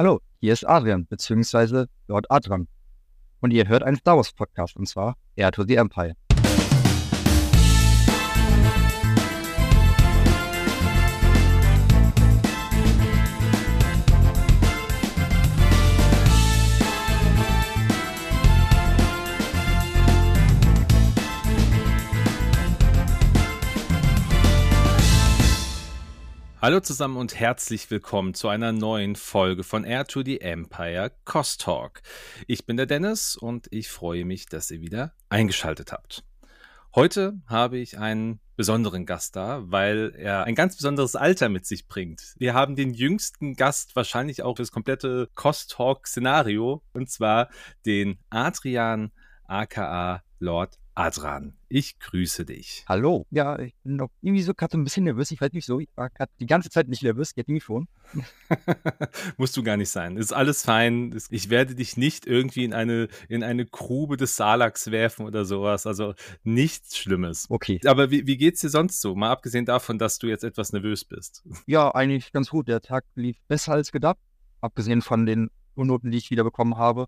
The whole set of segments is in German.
Hallo, hier ist Adrian, beziehungsweise Lord Adran. Und ihr hört einen Star Wars Podcast, und zwar Air to the Empire. Hallo zusammen und herzlich willkommen zu einer neuen Folge von Air to the Empire Cost Talk. Ich bin der Dennis und ich freue mich, dass ihr wieder eingeschaltet habt. Heute habe ich einen besonderen Gast da, weil er ein ganz besonderes Alter mit sich bringt. Wir haben den jüngsten Gast wahrscheinlich auch das komplette Cost Talk Szenario und zwar den Adrian aka Lord Adran, ich grüße dich. Hallo. Ja, ich bin noch irgendwie so gerade ein bisschen nervös. Ich weiß nicht so. Ich war gerade die ganze Zeit nicht nervös. Jetzt irgendwie schon. Musst du gar nicht sein. Ist alles fein. Ich werde dich nicht irgendwie in eine, in eine Grube des Salaks werfen oder sowas. Also nichts Schlimmes. Okay. Aber wie, wie geht's dir sonst so? Mal abgesehen davon, dass du jetzt etwas nervös bist. Ja, eigentlich ganz gut. Der Tag lief besser als gedacht. Abgesehen von den Schulnoten, die ich wieder bekommen habe.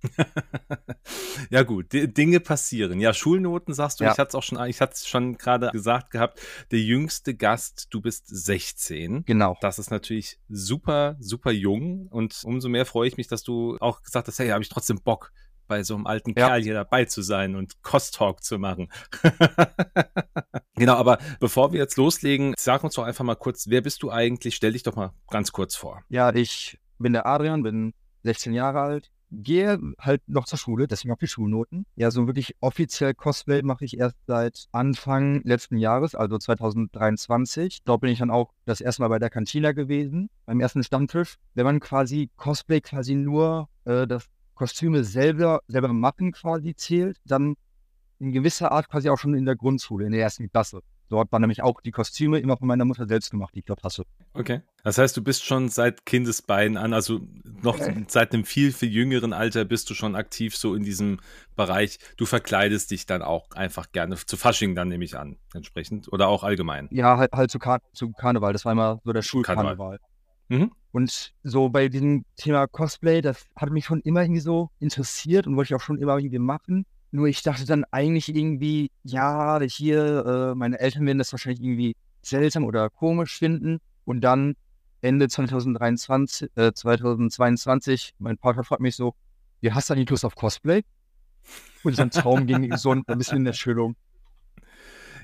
ja gut, D Dinge passieren. Ja, Schulnoten sagst du, ja. ich hatte es auch schon, ich hatte es schon gerade gesagt gehabt, der jüngste Gast, du bist 16. Genau. Das ist natürlich super, super jung und umso mehr freue ich mich, dass du auch gesagt hast, hey, habe ich trotzdem Bock, bei so einem alten ja. Kerl hier dabei zu sein und Cost-Talk zu machen. genau, aber bevor wir jetzt loslegen, sag uns doch einfach mal kurz, wer bist du eigentlich? Stell dich doch mal ganz kurz vor. Ja, ich bin der Adrian, bin 16 Jahre alt, gehe halt noch zur Schule, deswegen auch die Schulnoten. Ja, so wirklich offiziell Cosplay mache ich erst seit Anfang letzten Jahres, also 2023. Dort bin ich dann auch das erste Mal bei der Cantina gewesen, beim ersten Stammtisch. Wenn man quasi Cosplay quasi nur äh, das Kostüme selber, selber machen quasi zählt, dann in gewisser Art quasi auch schon in der Grundschule, in der ersten Klasse. Dort waren nämlich auch die Kostüme immer von meiner Mutter selbst gemacht, die ich dort hasse. Okay. Das heißt, du bist schon seit Kindesbeinen an, also noch okay. seit einem viel, viel jüngeren Alter bist du schon aktiv so in diesem Bereich. Du verkleidest dich dann auch einfach gerne zu Fasching dann nehme ich an, entsprechend. Oder auch allgemein. Ja, halt, halt zu, Kar zu Karneval. Das war immer so der Schulkarneval. Mhm. Und so bei diesem Thema Cosplay, das hat mich schon immer irgendwie so interessiert und wollte ich auch schon immer irgendwie machen. Nur ich dachte dann eigentlich irgendwie, ja, hier, äh, meine Eltern werden das wahrscheinlich irgendwie seltsam oder komisch finden. Und dann Ende 2023, äh, 2022, mein Partner fragt mich so, wie hast du eigentlich Lust auf Cosplay? Und sein Traum ging so ein bisschen in Erfüllung.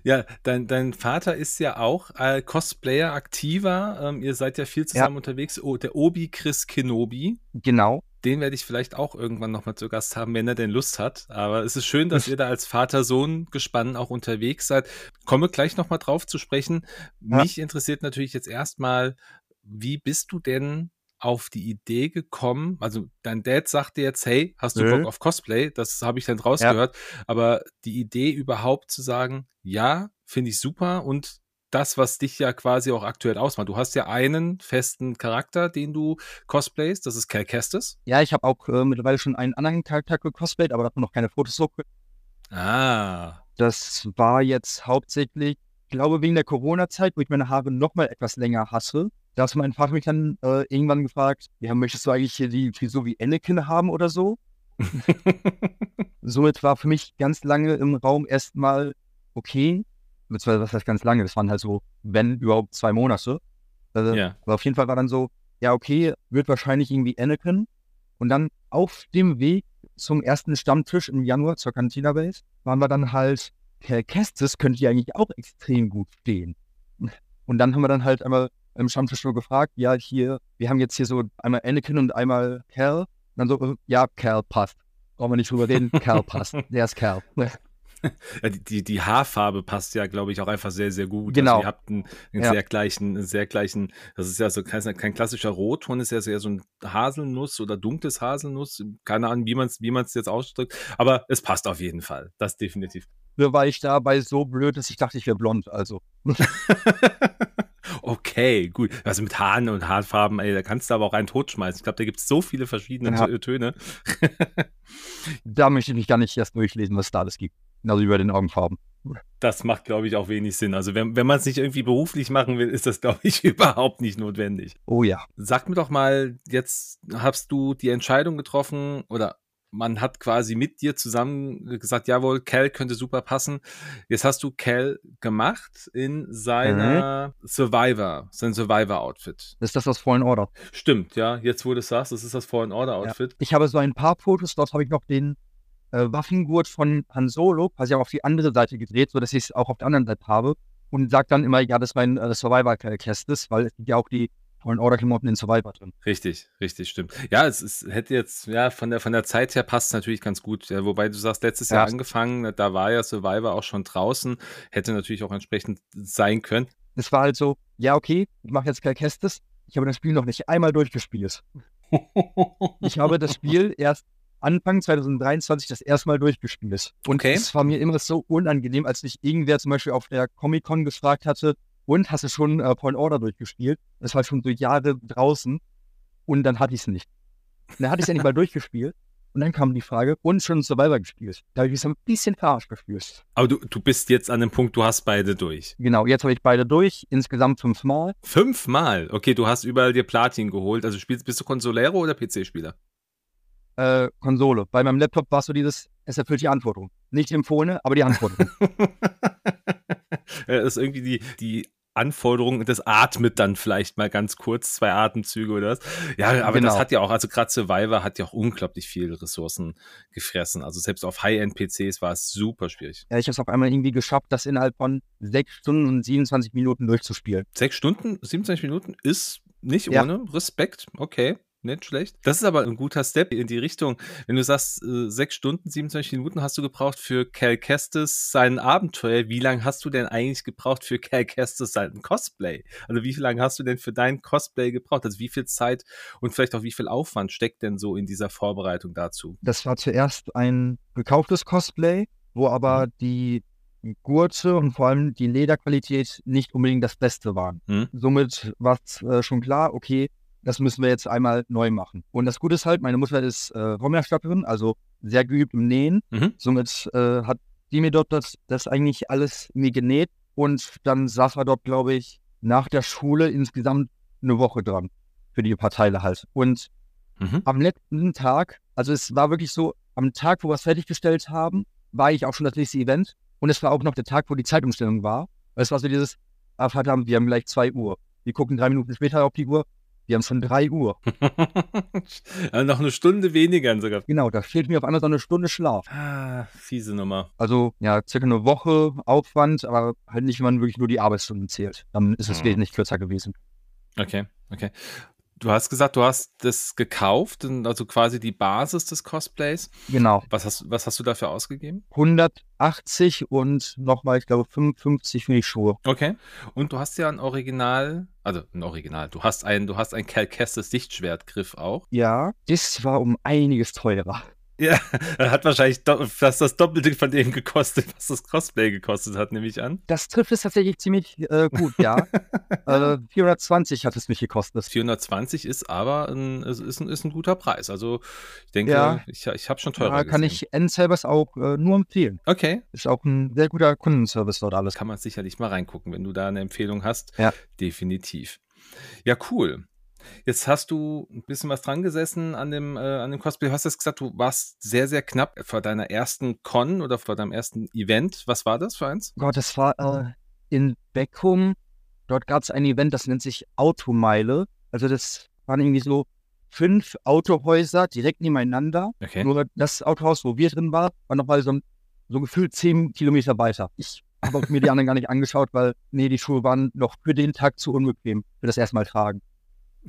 Ja, dein, dein Vater ist ja auch äh, Cosplayer, aktiver. Ähm, ihr seid ja viel zusammen ja. unterwegs. Oh, der Obi Chris Kenobi. Genau. Den werde ich vielleicht auch irgendwann nochmal zu Gast haben, wenn er denn Lust hat. Aber es ist schön, dass ihr da als Vater-Sohn-Gespann auch unterwegs seid. Komme gleich nochmal drauf zu sprechen. Ja. Mich interessiert natürlich jetzt erstmal, wie bist du denn auf die Idee gekommen? Also dein Dad sagte jetzt, hey, hast du Bock auf Cosplay? Das habe ich dann rausgehört. Ja. Aber die Idee überhaupt zu sagen, ja, finde ich super und das, was dich ja quasi auch aktuell ausmacht. Du hast ja einen festen Charakter, den du cosplayst, das ist Cal Kestis. Ja, ich habe auch äh, mittlerweile schon einen anderen Charakter gecosplayt, aber da hat man noch keine Fotos so. Ah. Das war jetzt hauptsächlich, ich glaube, wegen der Corona-Zeit, wo ich meine Haare noch mal etwas länger hasse. Da hat mein Vater mich dann äh, irgendwann gefragt, ja, möchtest du eigentlich hier die Frisur wie Anakin haben oder so? Somit war für mich ganz lange im Raum erstmal okay, beziehungsweise was heißt ganz lange, das waren halt so, wenn überhaupt zwei Monate. Also, yeah. Aber auf jeden Fall war dann so, ja, okay, wird wahrscheinlich irgendwie Anakin. Und dann auf dem Weg zum ersten Stammtisch im Januar zur Cantina Base waren wir dann halt, Herr Kestis könnte ja eigentlich auch extrem gut stehen. Und dann haben wir dann halt einmal im Stammtisch nur gefragt, ja, hier, wir haben jetzt hier so einmal Anakin und einmal Cal. Und dann so, ja, Cal passt. Brauchen wir nicht drüber reden, Cal passt. Der ist Cal. Die, die Haarfarbe passt ja, glaube ich, auch einfach sehr, sehr gut. Genau. Also ihr habt einen, einen ja. sehr gleichen, einen sehr gleichen, das ist ja so kein, kein klassischer Rotton, ist ja so, so ein Haselnuss oder dunkles Haselnuss. Keine Ahnung, wie man es wie man's jetzt ausdrückt. Aber es passt auf jeden Fall. Das definitiv. Nur war ich dabei so blöd, dass ich dachte, ich wäre blond. Also. Okay, gut. Also mit Haaren und Haarfarben, ey, da kannst du aber auch einen totschmeißen. Ich glaube, da gibt es so viele verschiedene ja. Töne. da möchte ich mich gar nicht erst durchlesen, was da alles gibt. Also über den Augenfarben. Das macht, glaube ich, auch wenig Sinn. Also wenn, wenn man es nicht irgendwie beruflich machen will, ist das, glaube ich, überhaupt nicht notwendig. Oh ja. Sag mir doch mal, jetzt hast du die Entscheidung getroffen oder man hat quasi mit dir zusammen gesagt, jawohl, Cal könnte super passen. Jetzt hast du Cal gemacht in seiner mhm. Survivor, sein Survivor-Outfit. Das ist das aus Fallen Order. Stimmt, ja. Jetzt, wo du es sagst, das ist das Fallen Order-Outfit. Ja. Ich habe so ein paar Fotos, dort habe ich noch den äh, Waffengurt von Han Solo, quasi auch auf die andere Seite gedreht, sodass ich es auch auf der anderen Seite habe. Und sage dann immer, ja, das ist mein äh, Survivor-Cast ist, weil es gibt ja auch die Fallen Order Klamotten in Survivor drin. Richtig, richtig, stimmt. Ja, es, es hätte jetzt, ja, von der, von der Zeit her passt es natürlich ganz gut. Ja, wobei du sagst, letztes ja. Jahr angefangen, da war ja Survivor auch schon draußen, hätte natürlich auch entsprechend sein können. Es war halt so, ja, okay, ich mache jetzt Cal Kestis. Ich habe das Spiel noch nicht einmal durchgespielt. ich habe das Spiel erst Anfang 2023 das erste Mal durchgespielt. Und okay. es war mir immer so unangenehm, als mich irgendwer zum Beispiel auf der Comic-Con gefragt hatte, und hast du schon äh, Point Order durchgespielt? Das war schon so Jahre draußen und dann hatte ich es nicht. Und dann hatte ich es endlich mal durchgespielt und dann kam die Frage, und schon Survivor gespielt. Da habe ich mich so ein bisschen verarscht gefühlt. Aber du, du bist jetzt an dem Punkt, du hast beide durch. Genau, jetzt habe ich beide durch, insgesamt fünfmal. Fünfmal? Okay, du hast überall dir Platin geholt. Also spielst, bist du Konsolero oder PC-Spieler? Äh, Konsole. Bei meinem Laptop war so dieses, es erfüllt die Anforderung. Nicht empfohlene, aber die Anforderung. das ist irgendwie die, die Anforderungen, das atmet dann vielleicht mal ganz kurz, zwei Atemzüge oder was. Ja, aber genau. das hat ja auch, also gerade Survivor hat ja auch unglaublich viele Ressourcen gefressen. Also selbst auf High-End-PCs war es super schwierig. Ja, ich habe es auf einmal irgendwie geschafft, das innerhalb von sechs Stunden und 27 Minuten durchzuspielen. Sechs Stunden, 27 Minuten ist nicht ja. ohne Respekt, okay nicht schlecht. Das ist aber ein guter Step in die Richtung. Wenn du sagst, äh, sechs Stunden, 27 Minuten hast du gebraucht für Cal Kestis sein Abenteuer. Wie lange hast du denn eigentlich gebraucht für Cal Kestis sein Cosplay? Also wie lange hast du denn für dein Cosplay gebraucht? Also wie viel Zeit und vielleicht auch wie viel Aufwand steckt denn so in dieser Vorbereitung dazu? Das war zuerst ein gekauftes Cosplay, wo aber mhm. die Gurte und vor allem die Lederqualität nicht unbedingt das Beste waren. Mhm. Somit war es äh, schon klar, okay, das müssen wir jetzt einmal neu machen. Und das Gute ist halt, meine Mutter ist äh, Rommerstatterin, also sehr geübt im Nähen. Mhm. Somit äh, hat die mir dort das, das eigentlich alles mir genäht. Und dann saß er dort, glaube ich, nach der Schule insgesamt eine Woche dran. Für die paar Teile halt. Und mhm. am letzten Tag, also es war wirklich so, am Tag, wo wir es fertiggestellt haben, war ich auch schon das nächste Event. Und es war auch noch der Tag, wo die Zeitumstellung war. Es war so dieses, ah, verdammt, wir haben gleich zwei Uhr. Wir gucken drei Minuten später auf die Uhr. Wir haben schon 3 Uhr. ja, noch eine Stunde weniger sogar. Genau, da fehlt mir auf einmal so eine Stunde Schlaf. Ah, fiese Nummer. Also, ja, circa eine Woche Aufwand, aber halt nicht, wenn man wirklich nur die Arbeitsstunden zählt. Dann ist es hm. wesentlich kürzer gewesen. Okay, okay. Du hast gesagt, du hast das gekauft, also quasi die Basis des Cosplays. Genau. Was hast, was hast du dafür ausgegeben? 180 und nochmal, ich glaube, 55 für die Schuhe. Okay. Und du hast ja ein Original, also ein Original, du hast ein, du hast ein Cal Kestis Sichtschwertgriff auch. Ja, das war um einiges teurer. Ja, hat wahrscheinlich fast das Doppelte von dem gekostet, was das Cosplay gekostet hat, nehme ich an. Das trifft es tatsächlich ziemlich äh, gut, ja. äh, 420 hat es mich gekostet. 420 ist aber ein, ist ein, ist ein guter Preis. Also ich denke, ja. ich, ich habe schon teurer ja, Kann gesehen. ich N-Selbers auch äh, nur empfehlen. Okay. Ist auch ein sehr guter Kundenservice dort alles. Kann man sicherlich mal reingucken, wenn du da eine Empfehlung hast. Ja. Definitiv. Ja, cool. Jetzt hast du ein bisschen was dran gesessen an dem, äh, an dem Cosplay. Du hast jetzt gesagt, du warst sehr, sehr knapp vor deiner ersten Con oder vor deinem ersten Event. Was war das für eins? Gott, das war äh, in Beckum. Dort gab es ein Event, das nennt sich Automeile. Also das waren irgendwie so fünf Autohäuser direkt nebeneinander. Okay. Nur das Autohaus, wo wir drin waren, war nochmal so, so gefühlt zehn Kilometer weiter. Ich habe mir die anderen gar nicht angeschaut, weil, nee, die Schuhe waren noch für den Tag zu unbequem für das erstmal tragen.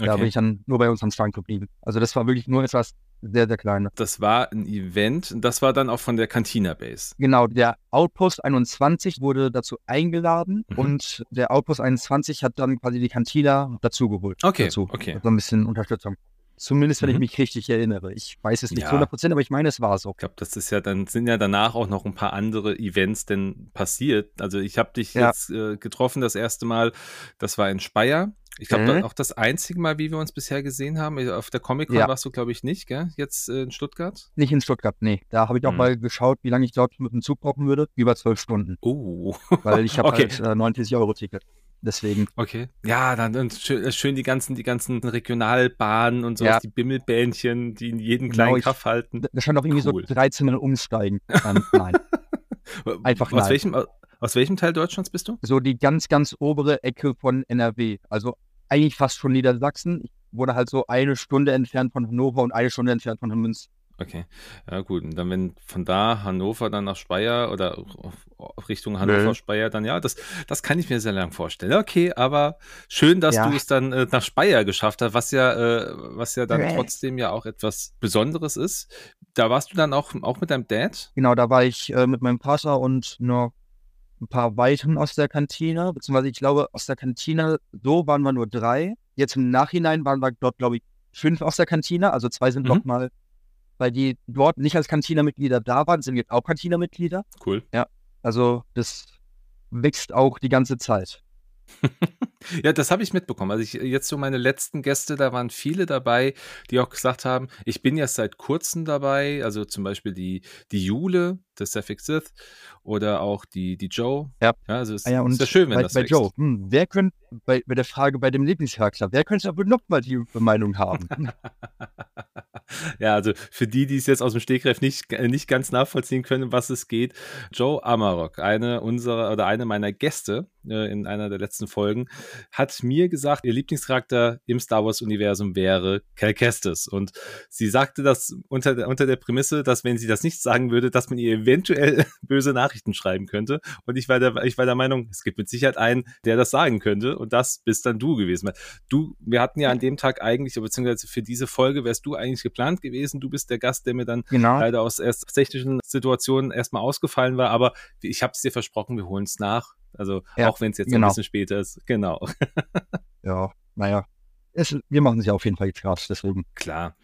Da bin ich dann nur bei uns am Strand geblieben. Also das war wirklich nur etwas sehr, sehr Kleines. Das war ein Event, das war dann auch von der Cantina Base. Genau, der Outpost 21 wurde dazu eingeladen mhm. und der Outpost 21 hat dann quasi die Cantina dazugeholt. Okay, dazu. okay. So ein bisschen Unterstützung. Zumindest, wenn mhm. ich mich richtig erinnere. Ich weiß es nicht ja. zu 100 Prozent, aber ich meine, es war so. Ich glaube, das ist ja dann, sind ja danach auch noch ein paar andere Events denn passiert. Also ich habe dich ja. jetzt äh, getroffen das erste Mal, das war in Speyer. Ich glaube, mhm. auch das einzige Mal, wie wir uns bisher gesehen haben. Auf der Comic-Con ja. warst du, glaube ich, nicht, gell? Jetzt äh, in Stuttgart? Nicht in Stuttgart, nee. Da habe ich auch mhm. mal geschaut, wie lange ich, glaube mit dem Zug brauchen würde. Über zwölf Stunden. Oh. Weil ich habe okay. halt äh, 90 Euro Ticket. Deswegen. Okay. Ja, dann, schön, äh, schön, die ganzen, die ganzen Regionalbahnen und so, ja. die Bimmelbähnchen, die in jeden kleinen genau, Kaff halten. Da stand auch irgendwie cool. so 13 umsteigen. Dann, nein. Einfach aus nein. Welchem, aus welchem Teil Deutschlands bist du? So die ganz, ganz obere Ecke von NRW. Also eigentlich fast schon Niedersachsen. Ich wurde halt so eine Stunde entfernt von Hannover und eine Stunde entfernt von Münster. Okay, ja gut. Und dann, wenn von da Hannover dann nach Speyer oder Richtung Hannover, nee. Speyer, dann ja, das, das kann ich mir sehr lang vorstellen. Okay, aber schön, dass ja. du es dann äh, nach Speyer geschafft hast, was ja, äh, was ja dann nee. trotzdem ja auch etwas Besonderes ist. Da warst du dann auch, auch mit deinem Dad? Genau, da war ich äh, mit meinem Vater und noch ein paar weiteren aus der Kantine, beziehungsweise ich glaube, aus der Kantine, so waren wir nur drei. Jetzt im Nachhinein waren wir dort, glaube ich, fünf aus der Kantine, also zwei sind mhm. noch mal weil die dort nicht als Cantina-Mitglieder da waren, sind jetzt auch Cantina-Mitglieder. Cool. Ja, also das wächst auch die ganze Zeit. ja, das habe ich mitbekommen. Also ich, jetzt so meine letzten Gäste, da waren viele dabei, die auch gesagt haben, ich bin ja seit kurzem dabei, also zum Beispiel die, die Jule, das Sefik Sith oder auch die, die Joe. Ja. ja also es ah ja, ist ja schön, wenn bei, das Bei wächst. Joe, hm, wer könnte, bei, bei der Frage bei dem Lieblingscharakter, wer könnte aber nochmal die Meinung haben? ja, also für die, die es jetzt aus dem Stegreif nicht, nicht ganz nachvollziehen können, was es geht, Joe Amarok, eine unserer oder eine meiner Gäste äh, in einer der letzten Folgen, hat mir gesagt, ihr Lieblingscharakter im Star Wars-Universum wäre Cal Kestis. Und sie sagte das unter der, unter der Prämisse, dass wenn sie das nicht sagen würde, dass man ihr eventuell böse Nachrichten schreiben könnte. Und ich war der, ich war der Meinung, es gibt mit Sicherheit einen, der das sagen könnte. Und das bist dann du gewesen. Du, wir hatten ja an dem Tag eigentlich, beziehungsweise für diese Folge wärst du eigentlich geplant gewesen. Du bist der Gast, der mir dann genau. leider aus erst technischen Situationen erstmal ausgefallen war. Aber ich habe es dir versprochen, wir holen es nach. Also ja, auch wenn es jetzt genau. ein bisschen später ist. Genau. ja, naja, es, wir machen es ja auf jeden Fall jetzt gerade, deswegen. Klar.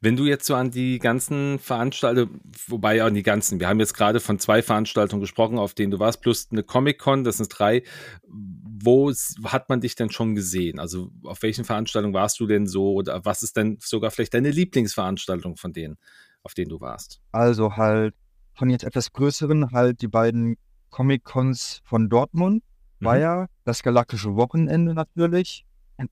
Wenn du jetzt so an die ganzen Veranstaltungen, wobei ja an die ganzen, wir haben jetzt gerade von zwei Veranstaltungen gesprochen, auf denen du warst, plus eine Comic-Con, das sind drei. Wo hat man dich denn schon gesehen? Also auf welchen Veranstaltungen warst du denn so oder was ist denn sogar vielleicht deine Lieblingsveranstaltung von denen, auf denen du warst? Also halt von jetzt etwas größeren, halt die beiden Comic-Cons von Dortmund, mhm. war ja das Galaktische Wochenende natürlich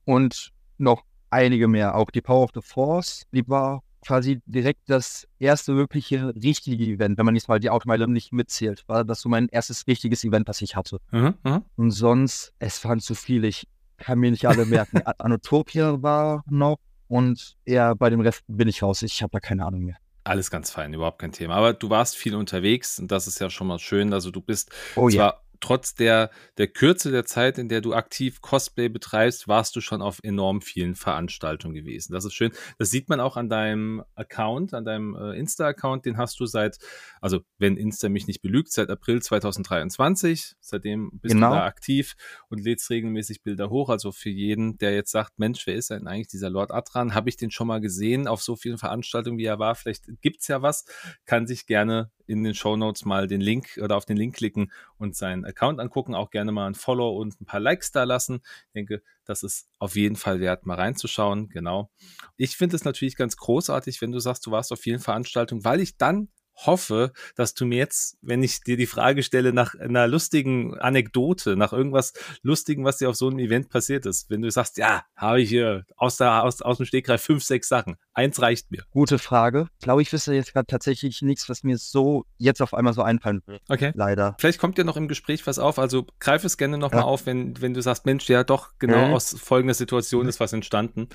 und noch einige mehr. Auch die Power of the Force, die war quasi direkt das erste wirkliche richtige Event, wenn man jetzt mal die Automeile nicht mitzählt. War das so mein erstes richtiges Event, das ich hatte. Mhm, mhm. Und sonst, es waren zu viele. Ich kann mir nicht alle merken. Anotopia war noch und eher bei dem Rest bin ich raus. Ich habe da keine Ahnung mehr. Alles ganz fein, überhaupt kein Thema. Aber du warst viel unterwegs und das ist ja schon mal schön. Also du bist oh, zwar ja trotz der, der Kürze der Zeit, in der du aktiv Cosplay betreibst, warst du schon auf enorm vielen Veranstaltungen gewesen. Das ist schön. Das sieht man auch an deinem Account, an deinem äh, Insta-Account. Den hast du seit, also wenn Insta mich nicht belügt, seit April 2023. Seitdem bist genau. du da aktiv und lädst regelmäßig Bilder hoch. Also für jeden, der jetzt sagt, Mensch, wer ist denn eigentlich dieser Lord Atran? Habe ich den schon mal gesehen auf so vielen Veranstaltungen, wie er war? Vielleicht gibt's ja was. Kann sich gerne in den Show Notes mal den Link oder auf den Link klicken und seinen Account angucken. Auch gerne mal ein Follow und ein paar Likes da lassen. Ich denke, das ist auf jeden Fall wert, mal reinzuschauen. Genau. Ich finde es natürlich ganz großartig, wenn du sagst, du warst auf vielen Veranstaltungen, weil ich dann hoffe, dass du mir jetzt, wenn ich dir die Frage stelle nach einer lustigen Anekdote, nach irgendwas Lustigen, was dir auf so einem Event passiert ist, wenn du sagst, ja, habe ich hier aus, der, aus, aus dem Stegreif fünf, sechs Sachen. Eins reicht mir. Gute Frage. Ich glaube, ich wüsste jetzt gerade tatsächlich nichts, was mir so jetzt auf einmal so einfallen will. Okay. Leider. Vielleicht kommt dir noch im Gespräch was auf. Also greif es gerne nochmal ja. auf, wenn, wenn du sagst, Mensch, ja doch, genau mhm. aus folgender Situation ist was entstanden.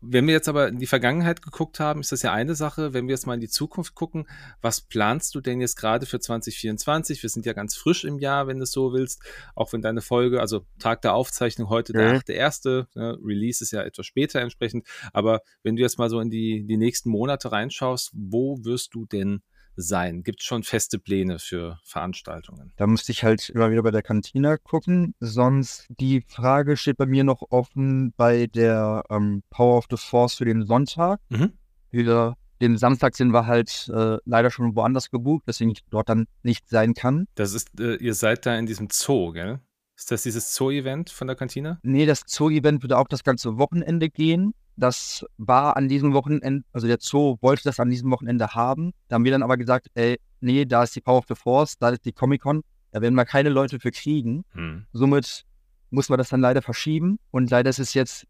Wenn wir jetzt aber in die Vergangenheit geguckt haben, ist das ja eine Sache. Wenn wir jetzt mal in die Zukunft gucken, was planst du denn jetzt gerade für 2024? Wir sind ja ganz frisch im Jahr, wenn du es so willst. Auch wenn deine Folge, also Tag der Aufzeichnung heute mhm. der 8.1., ne, Release ist ja etwas später entsprechend. Aber wenn du jetzt mal so in die, die nächsten Monate reinschaust, wo wirst du denn sein? Gibt es schon feste Pläne für Veranstaltungen? Da müsste ich halt immer wieder bei der Kantine gucken. Sonst die Frage steht bei mir noch offen bei der ähm, Power of the Force für den Sonntag. Mhm. Wieder den Samstag sind wir halt äh, leider schon woanders gebucht, deswegen ich dort dann nicht sein kann. Das ist, äh, ihr seid da in diesem Zoo, gell? Ist das dieses Zoo-Event von der Kantine? Nee, das Zoo-Event würde auch das ganze Wochenende gehen. Das war an diesem Wochenende, also der Zoo wollte das an diesem Wochenende haben. Da haben wir dann aber gesagt, ey, nee, da ist die Power of the Force, da ist die Comic-Con, da werden wir keine Leute für kriegen. Hm. Somit muss man das dann leider verschieben und leider ist es jetzt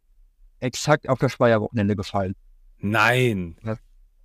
exakt auf das Speyer-Wochenende gefallen. Nein. Ja,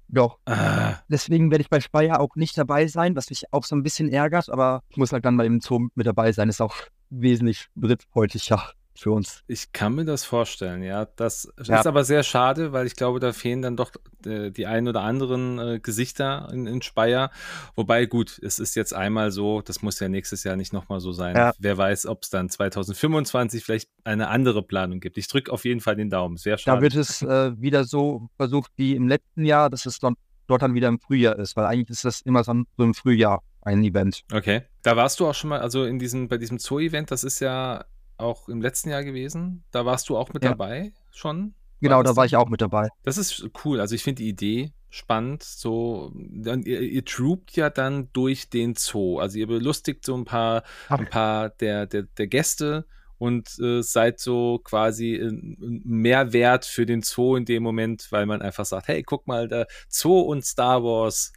doch. Ah. Deswegen werde ich bei Speyer auch nicht dabei sein, was mich auch so ein bisschen ärgert, aber ich muss halt dann bei dem Zoo mit dabei sein. Ist auch wesentlich drittfreundlicher für uns. Ich kann mir das vorstellen, ja. Das ja. ist aber sehr schade, weil ich glaube, da fehlen dann doch äh, die ein oder anderen äh, Gesichter in, in, Speyer. Wobei, gut, es ist jetzt einmal so, das muss ja nächstes Jahr nicht nochmal so sein. Ja. Wer weiß, ob es dann 2025 vielleicht eine andere Planung gibt. Ich drücke auf jeden Fall den Daumen. Sehr schade. Da wird es äh, wieder so versucht wie im letzten Jahr, dass es dann dort dann wieder im Frühjahr ist, weil eigentlich ist das immer so im Frühjahr ein Event. Okay. Da warst du auch schon mal, also in diesem, bei diesem Zoo-Event, das ist ja auch im letzten Jahr gewesen. Da warst du auch mit ja. dabei schon? Genau, war da war ich auch mit dabei. Das ist cool. Also ich finde die Idee spannend. So, dann, ihr, ihr troopt ja dann durch den Zoo. Also ihr belustigt so ein paar, ein paar der, der, der Gäste und äh, seid so quasi ein Mehrwert für den Zoo in dem Moment, weil man einfach sagt, hey, guck mal, der Zoo und Star Wars,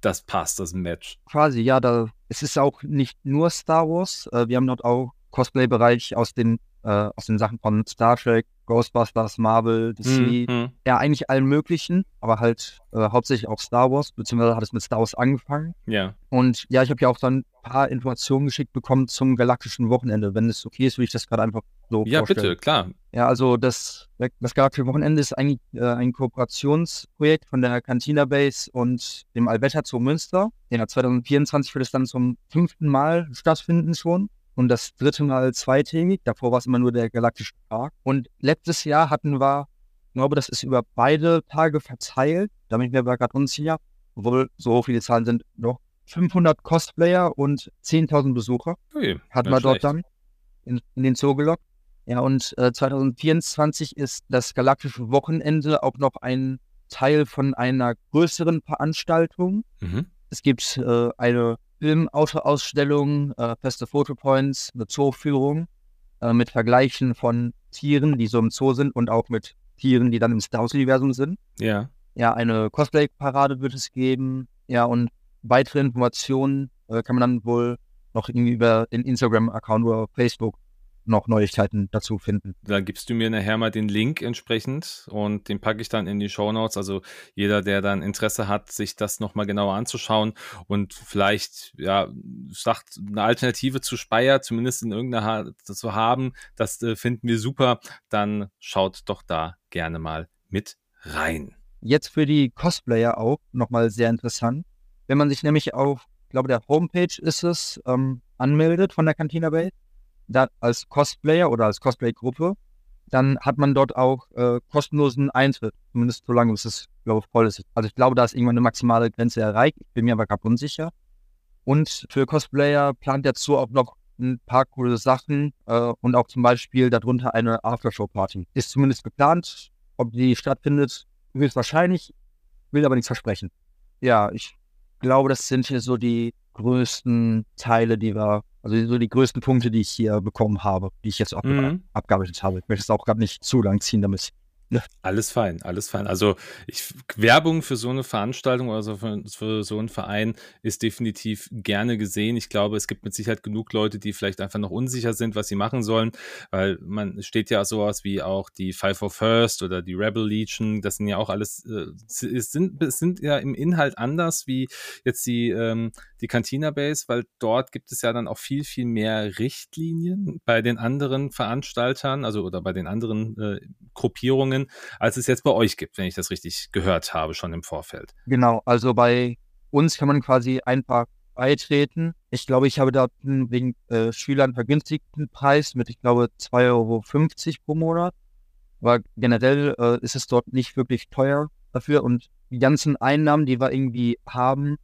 das passt, das Match. Quasi, ja, da, es ist auch nicht nur Star Wars. Äh, wir haben dort auch Cosplay-Bereich aus den, äh, aus den Sachen von Star Trek, Ghostbusters, Marvel, DC, mhm. ja eigentlich allen möglichen, aber halt äh, hauptsächlich auch Star Wars, beziehungsweise hat es mit Star Wars angefangen. Ja. Und ja, ich habe ja auch dann ein paar Informationen geschickt bekommen zum galaktischen Wochenende. Wenn es okay ist, würde ich das gerade einfach so Ja, vorstellen. bitte, klar. Ja, also das, das galaktische Wochenende ist eigentlich äh, ein Kooperationsprojekt von der Cantina Base und dem Alberta Zoo Münster. Ja, 2024 wird es dann zum fünften Mal stattfinden schon und das dritte Mal zweitägig. Davor war es immer nur der Galaktische Park. Und letztes Jahr hatten wir, ich glaube, das ist über beide Tage verteilt. Da bin ich mir aber gerade unsicher, obwohl so viele Zahlen sind, noch 500 Cosplayer und 10.000 Besucher Ui, hatten wir dort dann in, in, den Zoo gelockt. Ja, und äh, 2024 ist das Galaktische Wochenende auch noch ein Teil von einer größeren Veranstaltung. Mhm. Es gibt äh, eine Film-Autoausstellung, äh, feste Fotopoints, eine Zooführung äh, mit Vergleichen von Tieren, die so im Zoo sind und auch mit Tieren, die dann im Star Wars-Universum sind. Ja. Ja, eine Cosplay-Parade wird es geben. Ja, und weitere Informationen äh, kann man dann wohl noch irgendwie über den Instagram-Account oder Facebook noch Neuigkeiten dazu finden. Da gibst du mir nachher mal den Link entsprechend und den packe ich dann in die Show Notes. Also jeder, der dann Interesse hat, sich das nochmal genauer anzuschauen und vielleicht, ja, sagt, eine Alternative zu Speyer, zumindest in irgendeiner Art zu haben, das äh, finden wir super, dann schaut doch da gerne mal mit rein. Jetzt für die Cosplayer auch nochmal sehr interessant. Wenn man sich nämlich auf, ich glaube, der Homepage ist es, ähm, anmeldet von der Cantina Bay, da als Cosplayer oder als Cosplay-Gruppe, dann hat man dort auch äh, kostenlosen Eintritt, zumindest solange es, glaube ich, voll ist. Also ich glaube, da ist irgendwann eine maximale Grenze erreicht. Ich bin mir aber gerade unsicher. Und für Cosplayer plant der Zoo auch noch ein paar coole Sachen äh, und auch zum Beispiel darunter eine Aftershow-Party. Ist zumindest geplant. Ob die stattfindet, höchstwahrscheinlich, will aber nichts versprechen. Ja, ich glaube, das sind hier so die größten Teile, die wir also so die größten Punkte, die ich hier bekommen habe, die ich jetzt auch mhm. abgearbeitet habe. Ich möchte es auch gerade nicht zu lang ziehen, damit alles fein, alles fein. Also ich, Werbung für so eine Veranstaltung oder so für, für, so einen Verein ist definitiv gerne gesehen. Ich glaube, es gibt mit Sicherheit genug Leute, die vielleicht einfach noch unsicher sind, was sie machen sollen, weil man steht ja sowas wie auch die Five for First oder die Rebel Legion. Das sind ja auch alles, äh, sind, sind ja im Inhalt anders wie jetzt die, ähm, die Cantina Base, weil dort gibt es ja dann auch viel, viel mehr Richtlinien bei den anderen Veranstaltern, also oder bei den anderen äh, Gruppierungen können, als es jetzt bei euch gibt, wenn ich das richtig gehört habe, schon im Vorfeld. Genau, also bei uns kann man quasi einfach beitreten. Ich glaube, ich habe da wegen äh, Schülern vergünstigten Preis mit, ich glaube, 2,50 Euro pro Monat. Aber generell äh, ist es dort nicht wirklich teuer dafür und die ganzen Einnahmen, die wir irgendwie haben,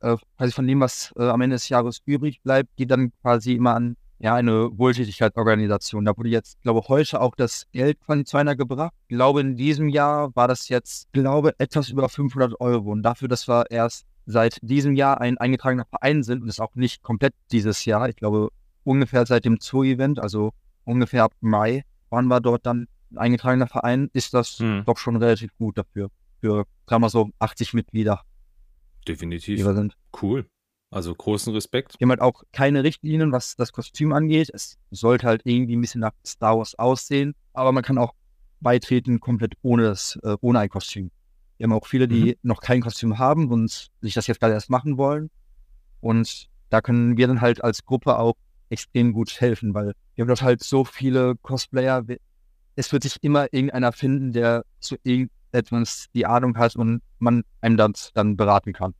äh, quasi von dem, was äh, am Ende des Jahres übrig bleibt, geht dann quasi immer an ja, eine Wohltätigkeitsorganisation. Da wurde jetzt, glaube ich, heute auch das Geld von zu einer gebracht. Ich glaube, in diesem Jahr war das jetzt, glaube etwas über 500 Euro. Und dafür, dass wir erst seit diesem Jahr ein eingetragener Verein sind und es auch nicht komplett dieses Jahr, ich glaube, ungefähr seit dem Zoo-Event, also ungefähr ab Mai, waren wir dort dann ein eingetragener Verein, ist das hm. doch schon relativ gut dafür. Für, sagen wir so, 80 Mitglieder. Definitiv. Die wir sind. Cool. Also großen Respekt. Wir haben halt auch keine Richtlinien, was das Kostüm angeht. Es sollte halt irgendwie ein bisschen nach Star Wars aussehen, aber man kann auch beitreten komplett ohne das, äh, ohne ein Kostüm. Wir haben auch viele, die mhm. noch kein Kostüm haben und sich das jetzt gerade erst machen wollen. Und da können wir dann halt als Gruppe auch extrem gut helfen, weil wir haben dort halt so viele Cosplayer. Es wird sich immer irgendeiner finden, der zu irgendetwas die Ahnung hat und man einem das dann beraten kann.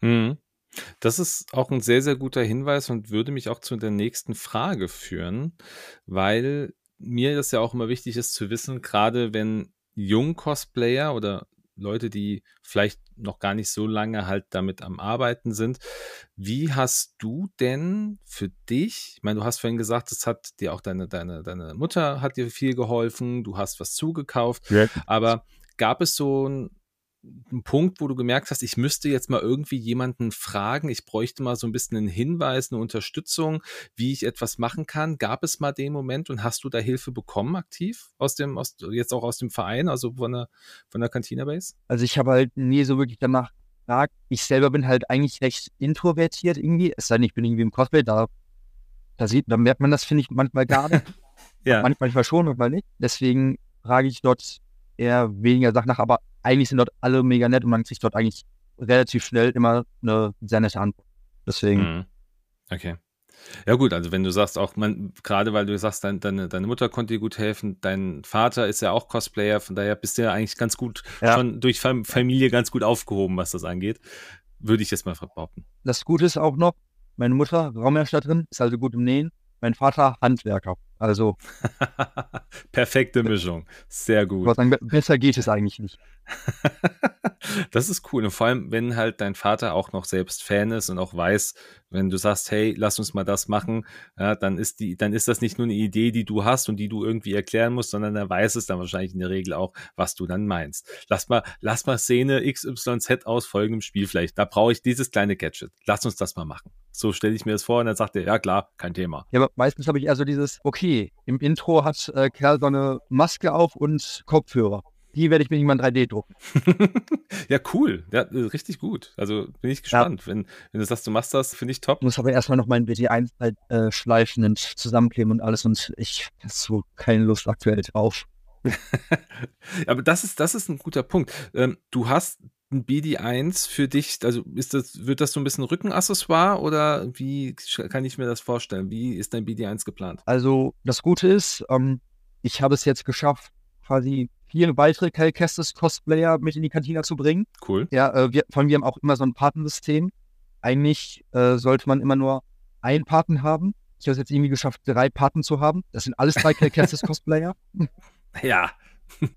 Mhm. Das ist auch ein sehr, sehr guter Hinweis und würde mich auch zu der nächsten Frage führen, weil mir das ja auch immer wichtig ist zu wissen, gerade wenn Jung-Cosplayer oder Leute, die vielleicht noch gar nicht so lange halt damit am Arbeiten sind. Wie hast du denn für dich, ich meine, du hast vorhin gesagt, es hat dir auch deine, deine, deine Mutter hat dir viel geholfen, du hast was zugekauft, ja. aber gab es so ein ein Punkt, wo du gemerkt hast, ich müsste jetzt mal irgendwie jemanden fragen, ich bräuchte mal so ein bisschen einen Hinweis, eine Unterstützung, wie ich etwas machen kann? Gab es mal den Moment und hast du da Hilfe bekommen aktiv aus dem, aus, jetzt auch aus dem Verein, also von der, von der Cantina Base? Also ich habe halt nie so wirklich danach gefragt. Ich selber bin halt eigentlich recht introvertiert irgendwie, es sei denn, ich bin irgendwie im Cosplay, da, da sieht, da merkt man das, finde ich, manchmal gar nicht. ja. Manchmal schon, manchmal nicht. Deswegen frage ich dort eher weniger Sachen nach, aber eigentlich sind dort alle mega nett und man kriegt dort eigentlich relativ schnell immer eine sehr nette Antwort. Deswegen. Mhm. Okay. Ja gut, also wenn du sagst auch, man, gerade weil du sagst, dein, deine, deine Mutter konnte dir gut helfen, dein Vater ist ja auch Cosplayer, von daher bist du ja eigentlich ganz gut, ja. schon durch Familie ganz gut aufgehoben, was das angeht. Würde ich jetzt mal behaupten. Das Gute ist auch noch, meine Mutter, Raumherstellerin, ist also gut im Nähen mein Vater Handwerker. Also. Perfekte Mischung. Sehr gut. Besser geht es eigentlich nicht. das ist cool. Und vor allem, wenn halt dein Vater auch noch selbst Fan ist und auch weiß, wenn du sagst, hey, lass uns mal das machen, ja, dann ist die, dann ist das nicht nur eine Idee, die du hast und die du irgendwie erklären musst, sondern er weiß es dann wahrscheinlich in der Regel auch, was du dann meinst. Lass mal, lass mal Szene XYZ aus folgendem Spiel vielleicht. Da brauche ich dieses kleine Gadget. Lass uns das mal machen. So stelle ich mir das vor und dann sagt er, ja klar, kein Thema. Ja, aber meistens habe ich eher so dieses, okay, im Intro hat äh, Kerl so eine Maske auf und Kopfhörer. Die werde ich mir irgendwann 3D drucken. ja, cool. Ja, äh, richtig gut. Also bin ich gespannt. Ja. Wenn, wenn du sagst, du machst das, finde ich top. Ich muss aber erstmal noch meinen BT1 halt äh, schleifen und zusammenkleben und alles und ich habe so keine Lust aktuell drauf. aber das ist, das ist ein guter Punkt. Ähm, du hast ein BD1 für dich, also ist das, wird das so ein bisschen Rückenaccessoire oder wie kann ich mir das vorstellen? Wie ist dein BD1 geplant? Also das Gute ist, ähm, ich habe es jetzt geschafft, quasi vier weitere Calcastis Cosplayer mit in die Kantine zu bringen. Cool. Ja, äh, wir, vor allem wir haben auch immer so ein Patensystem. Eigentlich äh, sollte man immer nur einen Paten haben. Ich habe es jetzt irgendwie geschafft, drei Paten zu haben. Das sind alles drei Calcastis Cosplayer. ja,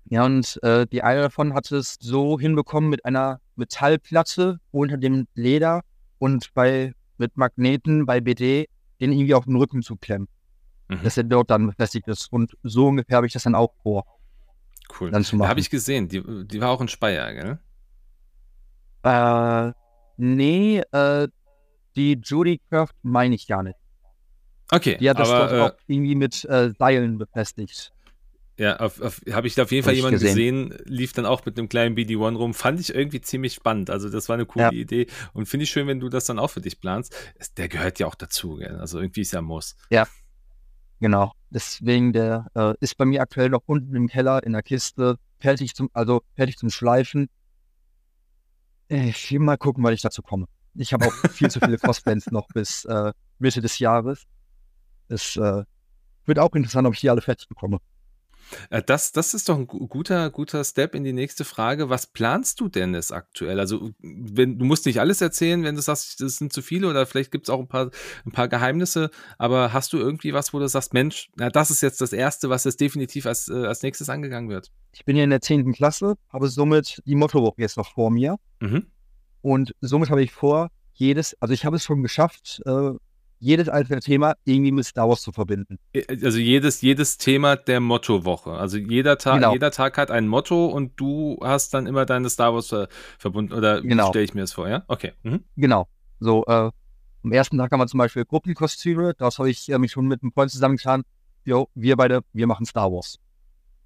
ja, und äh, die eine davon hat es so hinbekommen mit einer Metallplatte unter dem Leder und bei mit Magneten bei BD den irgendwie auf den Rücken zu klemmen. Mhm. Dass er dort dann befestigt ist. Und so ungefähr habe ich das dann auch vor. Cool. Dann zu machen. Habe ich gesehen. Die, die war auch in Speyer, gell? Äh, nee, äh, die Judy Craft meine ich gar nicht. Okay. Die hat das aber, dort äh, auch irgendwie mit äh, Seilen befestigt. Ja, habe ich auf jeden Fall jemanden gesehen. gesehen. lief dann auch mit einem kleinen BD-1 rum. Fand ich irgendwie ziemlich spannend. Also das war eine coole ja. Idee und finde ich schön, wenn du das dann auch für dich planst. Der gehört ja auch dazu, gell? also irgendwie ist ja Muss. Ja, genau. Deswegen, der äh, ist bei mir aktuell noch unten im Keller in der Kiste, fertig zum, also fertig zum Schleifen. Ich will mal gucken, weil ich dazu komme. Ich habe auch viel zu viele Cosplays noch bis äh, Mitte des Jahres. Es äh, wird auch interessant, ob ich die alle fertig bekomme. Äh, das, das ist doch ein guter, guter Step in die nächste Frage. Was planst du denn jetzt aktuell? Also, wenn, du musst nicht alles erzählen, wenn du sagst, das sind zu viele oder vielleicht gibt es auch ein paar, ein paar Geheimnisse, aber hast du irgendwie was, wo du sagst, Mensch, na, das ist jetzt das Erste, was jetzt definitiv als, äh, als nächstes angegangen wird? Ich bin ja in der 10. Klasse, habe somit die Mottowoche jetzt noch vor mir. Mhm. Und somit habe ich vor, jedes, also ich habe es schon geschafft, äh, jedes einzelne Thema irgendwie mit Star Wars zu verbinden. Also jedes, jedes Thema der Mottowoche. Also jeder Tag, genau. jeder Tag hat ein Motto und du hast dann immer deine Star Wars ver verbunden. Oder genau. stelle ich mir das vor, ja? Okay. Mhm. Genau. So, äh, am ersten Tag haben wir zum Beispiel Gruppenkostüme. Das habe ich äh, mich schon mit einem Freund zusammengetan. Jo, wir beide, wir machen Star Wars.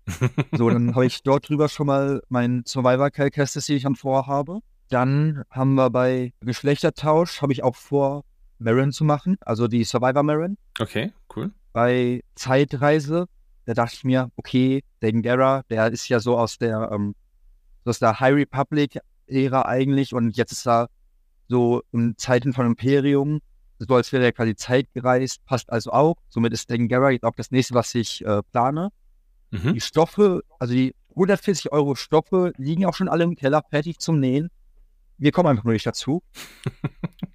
so, dann habe ich dort drüber schon mal mein Survivor-Calcastes, die ich am Vorhabe. Dann haben wir bei Geschlechtertausch, habe ich auch vor, Marin zu machen, also die Survivor Marin. Okay, cool. Bei Zeitreise, da dachte ich mir, okay, Dagan Guerra, der ist ja so aus der, ähm, aus der High Republic-Ära eigentlich und jetzt ist er so in Zeiten von Imperium, so als wäre er quasi zeitgereist, passt also auch. Somit ist Dagan Guerra jetzt auch das nächste, was ich äh, plane. Mhm. Die Stoffe, also die 140 Euro Stoffe liegen auch schon alle im Keller, fertig zum Nähen. Wir kommen einfach nur nicht dazu.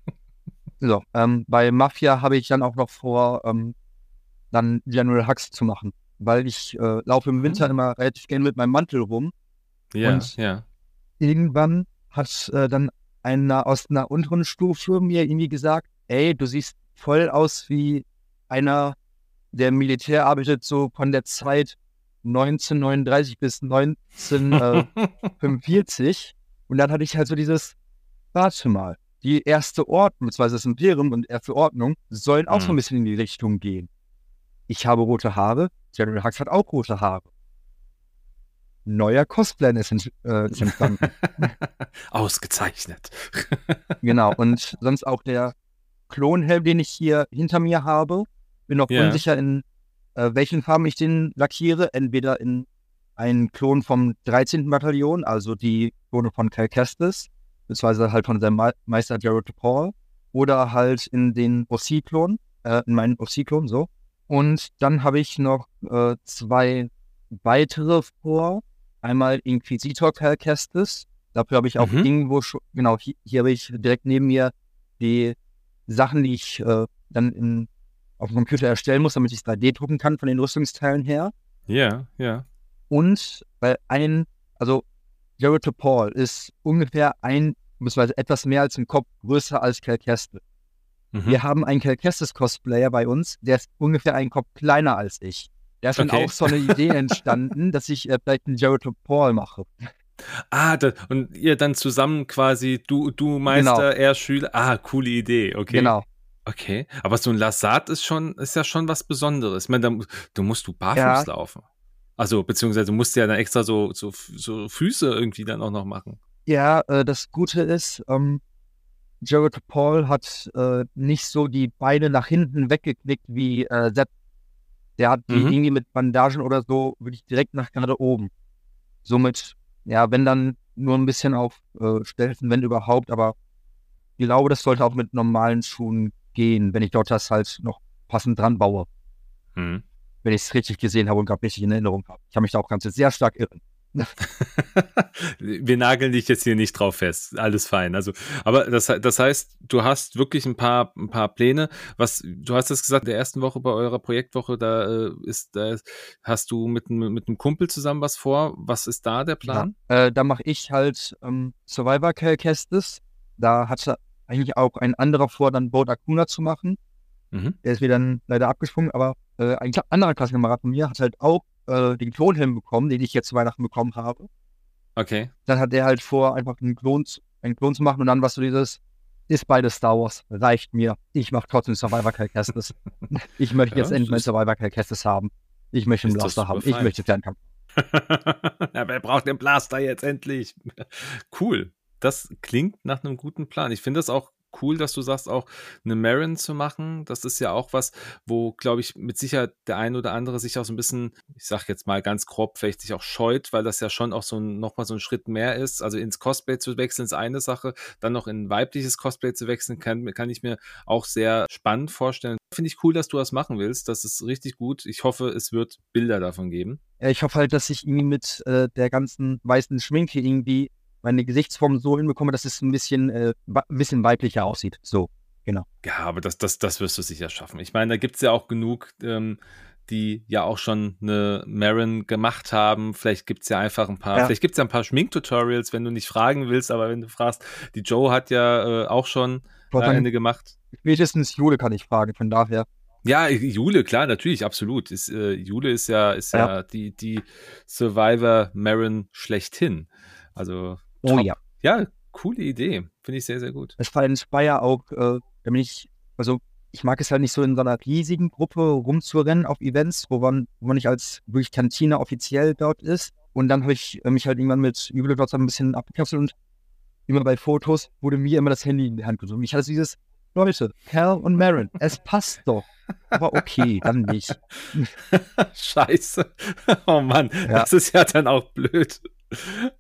So, ähm, bei Mafia habe ich dann auch noch vor, ähm, dann General Hux zu machen, weil ich äh, laufe im Winter mhm. immer relativ gerne mit meinem Mantel rum. Ja, und ja. Irgendwann hat äh, dann einer aus einer unteren Stufe mir irgendwie gesagt, ey, du siehst voll aus wie einer, der im Militär arbeitet, so von der Zeit 1939 bis 1945. und dann hatte ich halt so dieses, warte mal, die erste Ordnung, beziehungsweise das Imperium und erste Ordnung, sollen auch mhm. so ein bisschen in die Richtung gehen. Ich habe rote Haare, General Hux hat auch rote Haare. Neuer Cosplay ist, äh, ist entstanden. Ausgezeichnet. genau, und sonst auch der Klonhelm, den ich hier hinter mir habe. Bin noch yeah. unsicher, in äh, welchen Farben ich den lackiere. Entweder in einen Klon vom 13. Bataillon, also die Klone von Cal Kestis, beziehungsweise halt von seinem Meister Jared Paul oder halt in den OC-Klon, äh, in meinen OC-Klon, so. Und dann habe ich noch äh, zwei weitere vor. Einmal Inquisitor Calcestis. Dafür habe ich auch mhm. irgendwo schon, genau, hier, hier habe ich direkt neben mir die Sachen, die ich äh, dann in, auf dem Computer erstellen muss, damit ich es 3D drucken kann von den Rüstungsteilen her. Ja, yeah, ja. Yeah. Und weil ein, also Jared Paul ist ungefähr ein, beziehungsweise etwas mehr als ein Kopf größer als Cal Kestel. Mhm. Wir haben einen Cal Kestis Cosplayer bei uns, der ist ungefähr ein Kopf kleiner als ich. Da ist dann okay. auch so eine Idee entstanden, dass ich äh, vielleicht einen Jared Paul mache. Ah, da, und ihr dann zusammen quasi, du, du Meister, genau. er Schüler. Ah, coole Idee, okay. Genau. Okay, aber so ein Lassat ist schon, ist ja schon was Besonderes. Ich meine, da, da musst du barfuß ja. laufen. Also, beziehungsweise musst du ja dann extra so, so, so Füße irgendwie dann auch noch machen. Ja, äh, das Gute ist, ähm, Jared Paul hat äh, nicht so die Beine nach hinten weggeknickt wie äh, Sepp. Der hat die mhm. irgendwie mit Bandagen oder so wirklich direkt nach gerade oben. Somit, ja, wenn dann nur ein bisschen auf äh, Stelzen, wenn überhaupt, aber ich glaube, das sollte auch mit normalen Schuhen gehen, wenn ich dort das halt noch passend dran baue. Mhm wenn ich es richtig gesehen habe und gerade richtig in Erinnerung habe. Ich habe mich da auch ganz sehr stark irren. Wir nageln dich jetzt hier nicht drauf fest. Alles fein. Also, aber das, das heißt, du hast wirklich ein paar, ein paar Pläne. Was, du hast es gesagt, in der ersten Woche bei eurer Projektwoche, da äh, ist, da hast du mit, mit einem Kumpel zusammen was vor. Was ist da der Plan? Ja, äh, da mache ich halt ähm, Survivor Calcastis. Da hatte eigentlich auch ein anderer vor, dann Boat Akuna zu machen. Mhm. Der ist mir dann leider abgesprungen, aber äh, ein anderer Klassenkamerad von mir hat halt auch äh, den Klonhelm bekommen, den ich jetzt zu Weihnachten bekommen habe. Okay. Dann hat der halt vor, einfach einen Klon, einen Klon zu machen und dann was so dieses, ist beides Star Wars, reicht mir. Ich mache trotzdem Survivor Calcastis. ich möchte jetzt ja, endlich mein Survivor Calcastis haben. Ich möchte einen Blaster haben. Ich möchte Fernkampf. ja, wer braucht den Blaster jetzt endlich? cool. Das klingt nach einem guten Plan. Ich finde das auch cool, dass du sagst, auch eine Marin zu machen. Das ist ja auch was, wo, glaube ich, mit Sicherheit der ein oder andere sich auch so ein bisschen, ich sag jetzt mal ganz grob, vielleicht sich auch scheut, weil das ja schon auch so ein, nochmal so ein Schritt mehr ist. Also ins Cosplay zu wechseln ist eine Sache, dann noch in weibliches Cosplay zu wechseln, kann, kann ich mir auch sehr spannend vorstellen. Finde ich cool, dass du das machen willst. Das ist richtig gut. Ich hoffe, es wird Bilder davon geben. Ich hoffe halt, dass ich irgendwie mit äh, der ganzen weißen Schminke irgendwie meine Gesichtsform so hinbekomme, dass es ein bisschen, äh, ein bisschen weiblicher aussieht. So, genau. Ja, aber das, das, das wirst du sicher schaffen. Ich meine, da gibt es ja auch genug, ähm, die ja auch schon eine Marin gemacht haben. Vielleicht gibt es ja einfach ein paar, ja. vielleicht gibt es ja ein paar Schminktutorials, wenn du nicht fragen willst, aber wenn du fragst, die Joe hat ja äh, auch schon Ende gemacht? Spätestens Jule kann ich fragen, von daher. Ja, Jule, klar, natürlich, absolut. Ist, äh, Jule ist ja, ist ja, ja die, die Survivor Marin schlechthin. Also, oh top. ja. Ja, coole Idee. Finde ich sehr, sehr gut. Es war in Speyer auch, äh, da bin ich, also ich mag es halt nicht so in so einer riesigen Gruppe rumzurennen auf Events, wo man, wo man nicht als wirklich Kantine offiziell dort ist. Und dann habe ich äh, mich halt irgendwann mit Übel dort ein bisschen abgekapselt und immer bei Fotos wurde mir immer das Handy in die Hand gezogen. Ich hatte dieses, Leute, Cal und Marin, es passt doch. Aber okay, dann nicht. Scheiße. Oh Mann, ja. das ist ja dann auch blöd.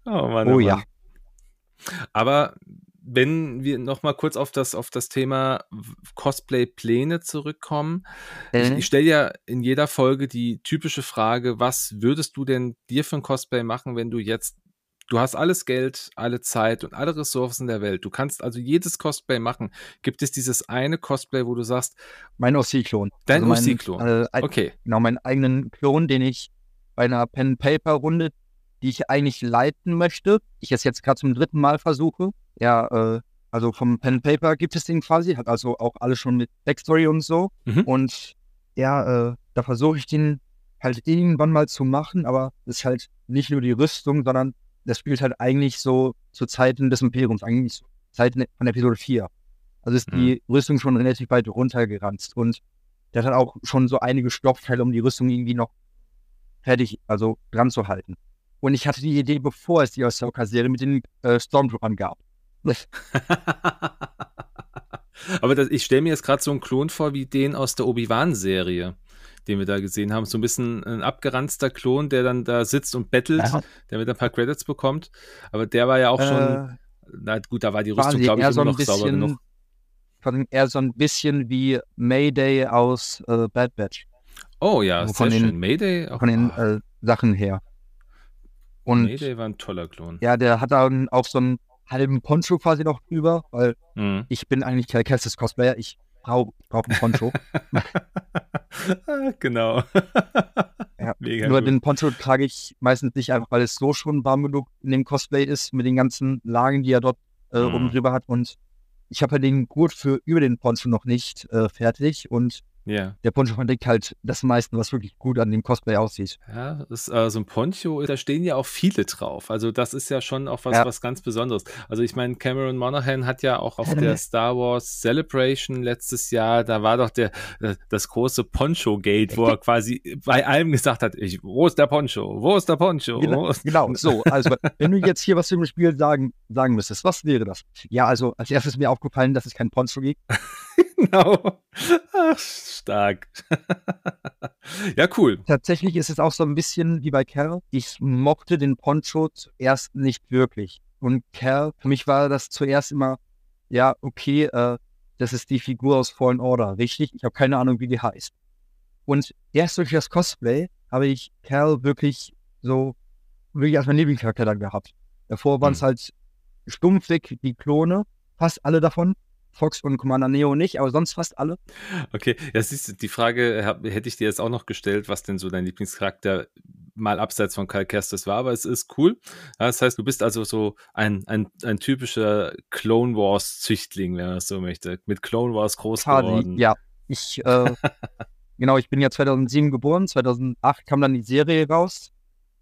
Oh Mann. Oh, oh ja. Aber wenn wir noch mal kurz auf das, auf das Thema Cosplay-Pläne zurückkommen. Mhm. Ich, ich stelle ja in jeder Folge die typische Frage, was würdest du denn dir für ein Cosplay machen, wenn du jetzt Du hast alles Geld, alle Zeit und alle Ressourcen der Welt. Du kannst also jedes Cosplay machen. Gibt es dieses eine Cosplay, wo du sagst, mein OC-Klon. Dein also OC-Klon. Äh, okay. Genau, meinen eigenen Klon, den ich bei einer Pen-Paper-Runde, die ich eigentlich leiten möchte, ich es jetzt gerade zum dritten Mal versuche. Ja, äh, also vom Pen-Paper gibt es den quasi, hat also auch alles schon mit Backstory und so. Mhm. Und ja, äh, da versuche ich den halt irgendwann mal zu machen, aber es ist halt nicht nur die Rüstung, sondern das spielt halt eigentlich so zu Zeiten des Imperiums, eigentlich zu Zeiten von Episode 4. Also ist mhm. die Rüstung schon relativ weit runtergeranzt und der hat auch schon so einige Stoffteile, um die Rüstung irgendwie noch fertig, also dran zu halten. Und ich hatte die Idee, bevor es die Ahsoka-Serie mit den äh, Stormtroopern gab. Aber das, ich stelle mir jetzt gerade so einen Klon vor wie den aus der Obi-Wan-Serie den wir da gesehen haben. So ein bisschen ein abgeranzter Klon, der dann da sitzt und bettelt, ja. der mit ein paar Credits bekommt. Aber der war ja auch äh, schon, na gut, da war die Rüstung, glaube ich, immer so noch bisschen, sauber genug. Eher so ein bisschen wie Mayday aus äh, Bad Batch. Oh ja, also von den, schön. Mayday? Auch, von den äh, Sachen her. Und, Mayday war ein toller Klon. Ja, der hat dann auch so einen halben Poncho quasi noch drüber, weil mhm. ich bin eigentlich kein Kessis Cosplayer. Ich brauche brauch einen Poncho. genau. ja, nur gut. den Poncho trage ich meistens nicht einfach, weil es so schon warm genug in dem Cosplay ist, mit den ganzen Lagen, die er dort äh, mhm. oben drüber hat. Und ich habe ja den Gurt für über den Poncho noch nicht äh, fertig und ja. Der Poncho verdeckt halt das meiste, was wirklich gut an dem Cosplay aussieht. Ja, ist, so ein Poncho, da stehen ja auch viele drauf. Also das ist ja schon auch was, ja. was ganz Besonderes. Also ich meine, Cameron Monaghan hat ja auch auf der Star Wars Celebration letztes Jahr, da war doch der äh, das große Poncho-Gate, wo er quasi bei allem gesagt hat, ich, wo ist der Poncho? Wo ist der Poncho? Genau, genau so. Also wenn du jetzt hier was zum Spiel sagen, sagen müsstest, was wäre das? Ja, also als erstes ist mir aufgefallen, dass es kein Poncho gibt. genau. Ach, stark. ja, cool. Tatsächlich ist es auch so ein bisschen wie bei Kerl. Ich mochte den Poncho zuerst nicht wirklich. Und Kerl, für mich war das zuerst immer, ja, okay, äh, das ist die Figur aus Fallen Order, richtig? Ich habe keine Ahnung, wie die heißt. Und erst durch das Cosplay habe ich Kerl wirklich so, wirklich als mein Lieblingscharakter dann gehabt. Davor waren es hm. halt stumpfig die Klone, fast alle davon. Fox und Commander Neo nicht, aber sonst fast alle. Okay, ja, siehst du, die Frage hätte ich dir jetzt auch noch gestellt, was denn so dein Lieblingscharakter mal abseits von Kyle Kestis war, aber es ist cool. Das heißt, du bist also so ein, ein, ein typischer Clone Wars Züchtling, wenn man es so möchte, mit Clone Wars groß Quasi, geworden. Ja, ich, äh, genau, ich bin ja 2007 geboren, 2008 kam dann die Serie raus.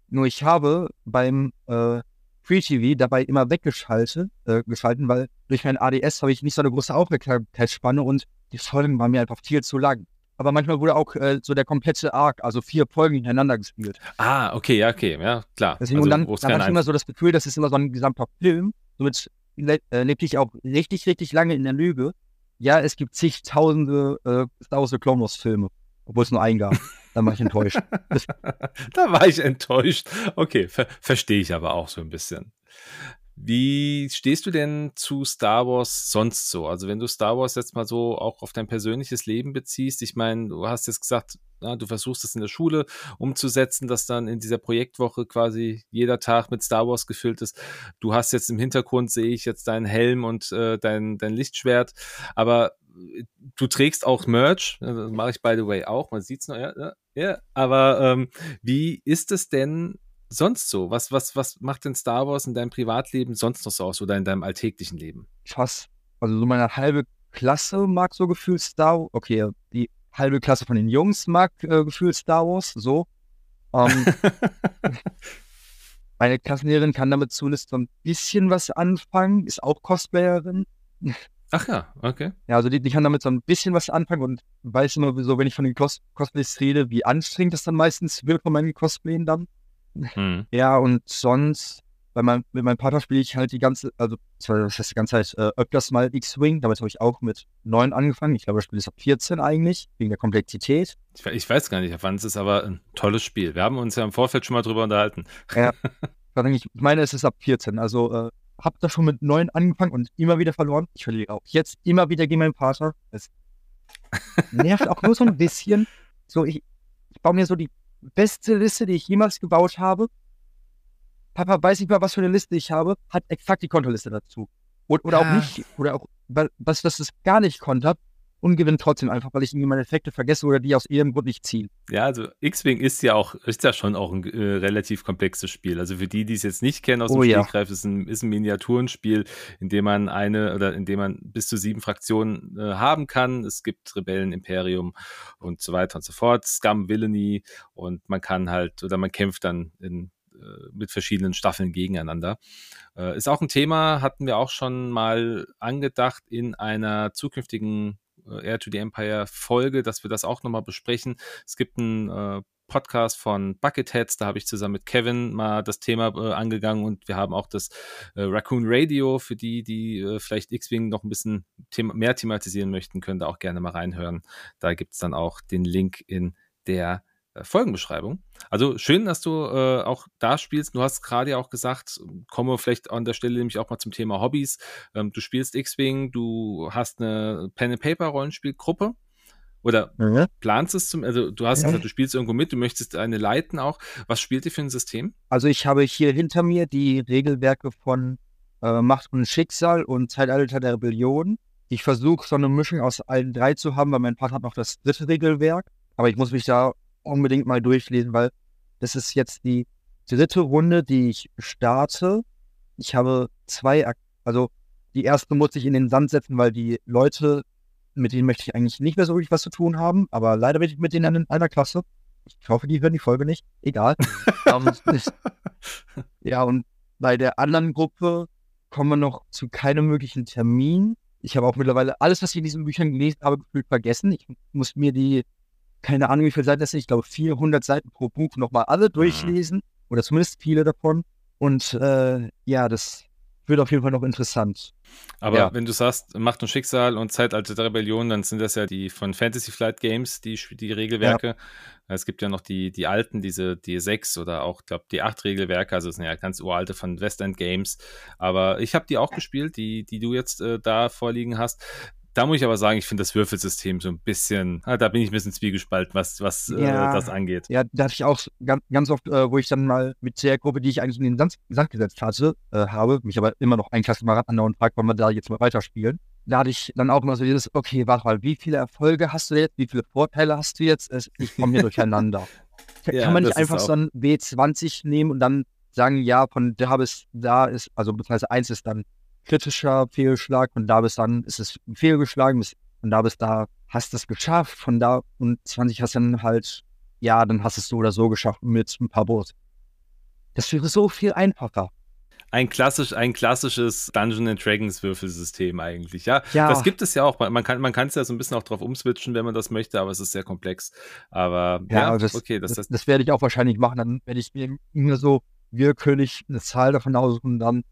Nur ich habe beim äh, Free TV dabei immer weggeschaltet, äh, geschalten, weil durch mein ADS habe ich nicht so eine große Aufmerksamkeitsspanne und die Folgen waren mir einfach viel zu lang. Aber manchmal wurde auch äh, so der komplette Arc, also vier Folgen hintereinander gespielt. Ah, okay, ja, okay, ja, klar. Deswegen, also, und dann, dann habe ich immer so das Gefühl, das ist immer so ein gesamter Film. Somit le äh, lebte ich auch richtig, richtig lange in der Lüge. Ja, es gibt zigtausende äh, Star Wars Clone Wars Filme, obwohl es nur einen gab. Da war ich enttäuscht. da war ich enttäuscht. Okay, ver verstehe ich aber auch so ein bisschen. Wie stehst du denn zu Star Wars sonst so? Also wenn du Star Wars jetzt mal so auch auf dein persönliches Leben beziehst, ich meine, du hast jetzt gesagt, na, du versuchst es in der Schule umzusetzen, dass dann in dieser Projektwoche quasi jeder Tag mit Star Wars gefüllt ist. Du hast jetzt im Hintergrund, sehe ich jetzt deinen Helm und äh, dein, dein Lichtschwert, aber du trägst auch Merch, das mache ich by the way auch, man sieht's noch, ja, ja, aber ähm, wie ist es denn sonst so? Was, was, was macht denn Star Wars in deinem Privatleben sonst noch so aus oder in deinem alltäglichen Leben? Fast. Also so meine halbe Klasse mag so gefühlt Star Okay, die halbe Klasse von den Jungs mag äh, gefühlt Star Wars, so. Ähm, meine Klassenlehrerin kann damit zumindest so ein bisschen was anfangen, ist auch Cosplayerin. Ach ja, okay. Ja, also die, die kann damit so ein bisschen was anfangen und weiß immer so, wenn ich von den Cos Cosplays rede, wie anstrengend das dann meistens wird von meinen Cosplayen dann. Hm. Ja, und sonst, bei meinem, mit meinem Partner spiele ich halt die ganze, also das heißt die ganze Zeit äh, öfters mal X-Wing. Damit habe ich auch mit neun angefangen. Ich glaube, das Spiel ist ab 14 eigentlich, wegen der Komplexität. Ich, ich weiß gar nicht, wann es ist, aber ein tolles Spiel. Wir haben uns ja im Vorfeld schon mal drüber unterhalten. Ja, ich meine, es ist ab 14. Also äh, habe da schon mit neun angefangen und immer wieder verloren. Ich verliere auch jetzt immer wieder gegen meinen Vater. Es nervt auch nur so ein bisschen. So, ich, ich baue mir so die beste Liste, die ich jemals gebaut habe. Papa weiß nicht mal, was für eine Liste ich habe, hat exakt die Kontoliste dazu. Oder, oder auch nicht, oder auch, was, was es gar nicht konnte, und gewinne trotzdem einfach, weil ich irgendwie meine Effekte vergesse oder die aus irgendeinem Grund nicht ziehe. Ja, also X-Wing ist ja auch, ist ja schon auch ein äh, relativ komplexes Spiel. Also für die, die es jetzt nicht kennen aus dem oh, Spielgreif, ja. ist ein, ist ein Miniaturenspiel, in dem man eine oder in dem man bis zu sieben Fraktionen äh, haben kann. Es gibt Rebellen, Imperium und so weiter und so fort, Scum, Villainy und man kann halt oder man kämpft dann in äh, mit verschiedenen Staffeln gegeneinander. Äh, ist auch ein Thema, hatten wir auch schon mal angedacht in einer zukünftigen Air to the Empire Folge, dass wir das auch nochmal besprechen. Es gibt einen äh, Podcast von Bucketheads, da habe ich zusammen mit Kevin mal das Thema äh, angegangen und wir haben auch das äh, Raccoon Radio für die, die äh, vielleicht X-Wing noch ein bisschen thema mehr thematisieren möchten, können da auch gerne mal reinhören. Da gibt es dann auch den Link in der äh, Folgenbeschreibung. Also schön, dass du äh, auch da spielst. Du hast gerade ja auch gesagt, komme vielleicht an der Stelle nämlich auch mal zum Thema Hobbys. Ähm, du spielst X-Wing, du hast eine Pen-and-Paper-Rollenspielgruppe oder mhm. planst es zum, also du hast mhm. gesagt, du spielst irgendwo mit, du möchtest eine leiten auch. Was spielt ihr für ein System? Also ich habe hier hinter mir die Regelwerke von äh, Macht und Schicksal und Zeitalter der Rebellion. Ich versuche so eine Mischung aus allen drei zu haben, weil mein Partner hat noch das dritte Regelwerk. Aber ich muss mich da unbedingt mal durchlesen, weil das ist jetzt die dritte Runde, die ich starte. Ich habe zwei, also die erste muss ich in den Sand setzen, weil die Leute, mit denen möchte ich eigentlich nicht mehr so wirklich was zu tun haben, aber leider bin ich mit denen in einer Klasse. Ich hoffe, die hören die Folge nicht. Egal. um, ähm, ja, und bei der anderen Gruppe kommen wir noch zu keinem möglichen Termin. Ich habe auch mittlerweile alles, was ich in diesen Büchern gelesen habe, gefühlt vergessen. Ich muss mir die keine Ahnung, wie viele Seiten das sind. Ich glaube, 400 Seiten pro Buch nochmal alle mhm. durchlesen. Oder zumindest viele davon. Und äh, ja, das wird auf jeden Fall noch interessant. Aber ja. wenn du sagst, Macht und Schicksal und Zeitalter der Rebellion, dann sind das ja die von Fantasy Flight Games, die, die Regelwerke. Ja. Es gibt ja noch die, die alten, diese die sechs oder auch, glaube die acht Regelwerke, also es sind ja ganz uralte von West End Games. Aber ich habe die auch gespielt, die, die du jetzt äh, da vorliegen hast. Da muss ich aber sagen, ich finde das Würfelsystem so ein bisschen, ah, da bin ich ein bisschen zwiegespalten, was, was äh, ja, äh, das angeht. Ja, da hatte ich auch ganz, ganz oft, äh, wo ich dann mal mit der Gruppe, die ich eigentlich in den Sand, Sand gesetzt hatte, äh, habe, mich aber immer noch ein Klassenkamerad andauernd fragt, wollen wir da jetzt mal weiterspielen. Da hatte ich dann auch immer so dieses, okay, warte mal, wie viele Erfolge hast du jetzt, wie viele Vorteile hast du jetzt? Ich komme hier durcheinander. ja, Kann man nicht einfach so ein W20 nehmen und dann sagen, ja, von da bis da ist, also beziehungsweise eins ist dann kritischer Fehlschlag. Von da bis dann ist es fehlgeschlagen. Von da bis da hast du es geschafft. Von da und 20 hast du dann halt, ja, dann hast du es so oder so geschafft mit ein paar Boot. Das wäre so viel einfacher. Ein, klassisch, ein klassisches Dungeon and Dragons Würfelsystem eigentlich, ja? ja. Das gibt es ja auch. Man kann man es ja so ein bisschen auch drauf umswitchen, wenn man das möchte, aber es ist sehr komplex. Aber ja, ja das, okay, das, das, das, werde ich auch wahrscheinlich machen. Dann werde ich mir immer so willkürlich eine Zahl davon aussuchen und dann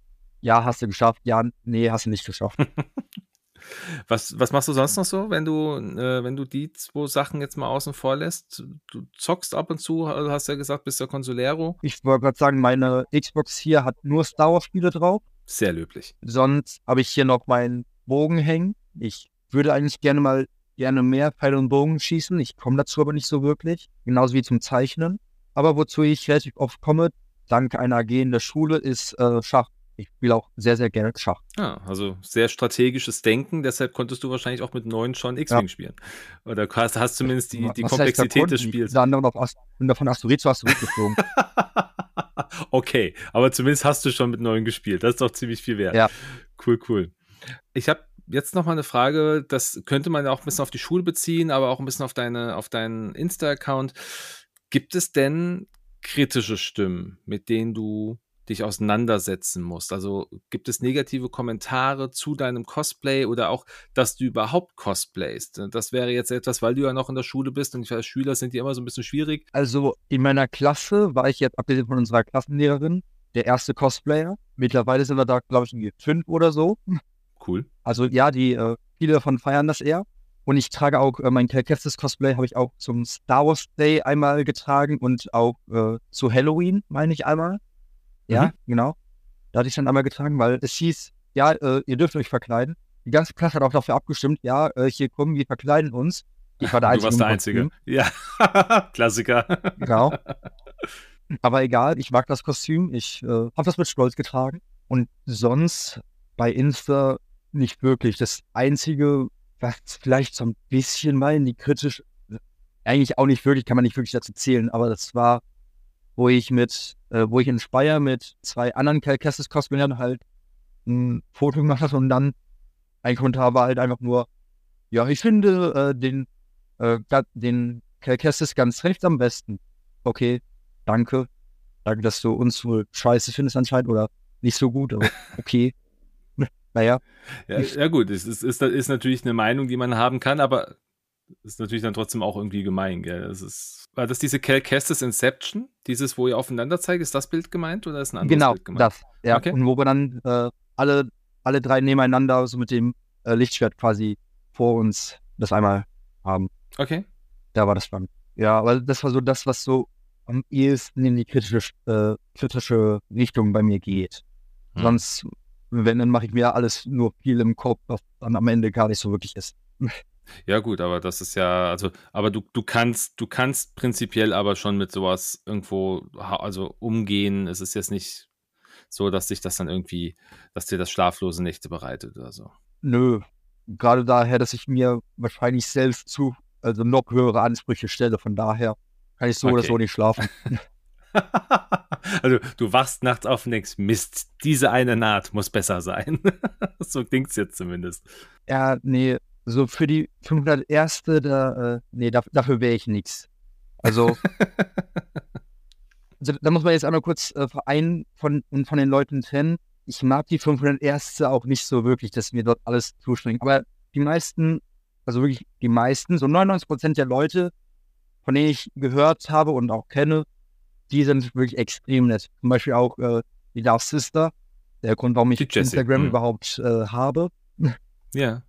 ja, hast du geschafft, ja, nee, hast du nicht geschafft. was, was machst du sonst noch so, wenn du, äh, wenn du die zwei Sachen jetzt mal außen vor lässt? Du zockst ab und zu, hast ja gesagt, bist der Consolero. Ich wollte gerade sagen, meine Xbox hier hat nur Star Wars-Spiele drauf. Sehr löblich. Sonst habe ich hier noch meinen Bogen hängen. Ich würde eigentlich gerne mal gerne mehr Pfeile und Bogen schießen. Ich komme dazu aber nicht so wirklich. Genauso wie zum Zeichnen. Aber wozu ich relativ oft komme, dank einer AG in der Schule, ist äh, Schach. Ich spiele auch sehr, sehr gerne Schach. Ah, also sehr strategisches Denken, deshalb konntest du wahrscheinlich auch mit neun schon X-Wing ja. spielen. Oder hast, hast zumindest die, die Komplexität des Spiels. Ich bin auf Ast von Asteroid zu Asteroid geflogen. okay, aber zumindest hast du schon mit neun gespielt. Das ist doch ziemlich viel wert. Ja. Cool, cool. Ich habe jetzt noch mal eine Frage, das könnte man ja auch ein bisschen auf die Schule beziehen, aber auch ein bisschen auf deine, auf deinen Insta-Account. Gibt es denn kritische Stimmen, mit denen du dich auseinandersetzen musst? Also gibt es negative Kommentare zu deinem Cosplay oder auch, dass du überhaupt cosplayst? Das wäre jetzt etwas, weil du ja noch in der Schule bist und ich weiß, Schüler sind die immer so ein bisschen schwierig. Also in meiner Klasse war ich jetzt, abgesehen von unserer Klassenlehrerin, der erste Cosplayer. Mittlerweile sind wir da, glaube ich, fünf oder so. Cool. Also ja, die äh, viele davon feiern das eher. Und ich trage auch äh, mein Calcastis Cosplay habe ich auch zum Star Wars Day einmal getragen und auch äh, zu Halloween, meine ich einmal. Ja, mhm. genau. Da hatte ich dann einmal getragen, weil es hieß, ja, äh, ihr dürft euch verkleiden. Die ganze Klasse hat auch dafür abgestimmt, ja, äh, hier kommen, wir verkleiden uns. Ich war der Einzige. Du warst der Einzige. Ja, Klassiker. Genau. Aber egal, ich mag das Kostüm. Ich äh, habe das mit Stolz getragen. Und sonst bei Insta nicht wirklich. Das Einzige, was vielleicht so ein bisschen mal in die kritisch, eigentlich auch nicht wirklich, kann man nicht wirklich dazu zählen, aber das war, wo ich mit, äh, wo ich in Speyer mit zwei anderen Calcassis Cosplayern halt ein Foto gemacht habe und dann ein Kommentar war halt einfach nur, ja, ich finde äh, den, äh, den Calcassis ganz recht am besten. Okay, danke. Danke, dass du uns wohl scheiße findest anscheinend oder nicht so gut, aber okay. naja. Ja, ja, gut, es ist, ist, ist natürlich eine Meinung, die man haben kann, aber ist natürlich dann trotzdem auch irgendwie gemein, gell? Das ist, war das diese Cal Kestis Inception? Dieses, wo ihr aufeinander zeigt, ist das Bild gemeint oder ist ein anderes genau, Bild gemeint? Genau, das. Ja, okay. und wo wir dann äh, alle, alle drei nebeneinander so mit dem äh, Lichtschwert quasi vor uns das einmal haben. Okay. Da war das dann. Ja, aber das war so das, was so am ehesten in die kritische, äh, kritische Richtung bei mir geht. Hm. Sonst, wenn, dann mache ich mir alles nur viel im Kopf, was dann am Ende gar nicht so wirklich ist. Ja, gut, aber das ist ja, also, aber du, du kannst, du kannst prinzipiell aber schon mit sowas irgendwo, also umgehen. Es ist jetzt nicht so, dass sich das dann irgendwie, dass dir das schlaflose Nächte bereitet oder so. Nö. Gerade daher, dass ich mir wahrscheinlich selbst zu, also noch höhere Ansprüche stelle. Von daher kann ich so okay. oder so nicht schlafen. also du wachst nachts auf und denkst, Mist, diese eine Naht muss besser sein. so klingt es jetzt zumindest. Ja, nee, so für die 501. Da, äh, nee, da, dafür wäre ich nichts. Also, also, da muss man jetzt einmal kurz äh, einen von, von den Leuten trennen. Ich mag die 501. auch nicht so wirklich, dass mir dort alles zuspringt. Aber die meisten, also wirklich die meisten, so 99 Prozent der Leute, von denen ich gehört habe und auch kenne, die sind wirklich extrem nett. Zum Beispiel auch äh, die Dark Sister, der Grund, warum ich Instagram mhm. überhaupt äh, habe. Ja.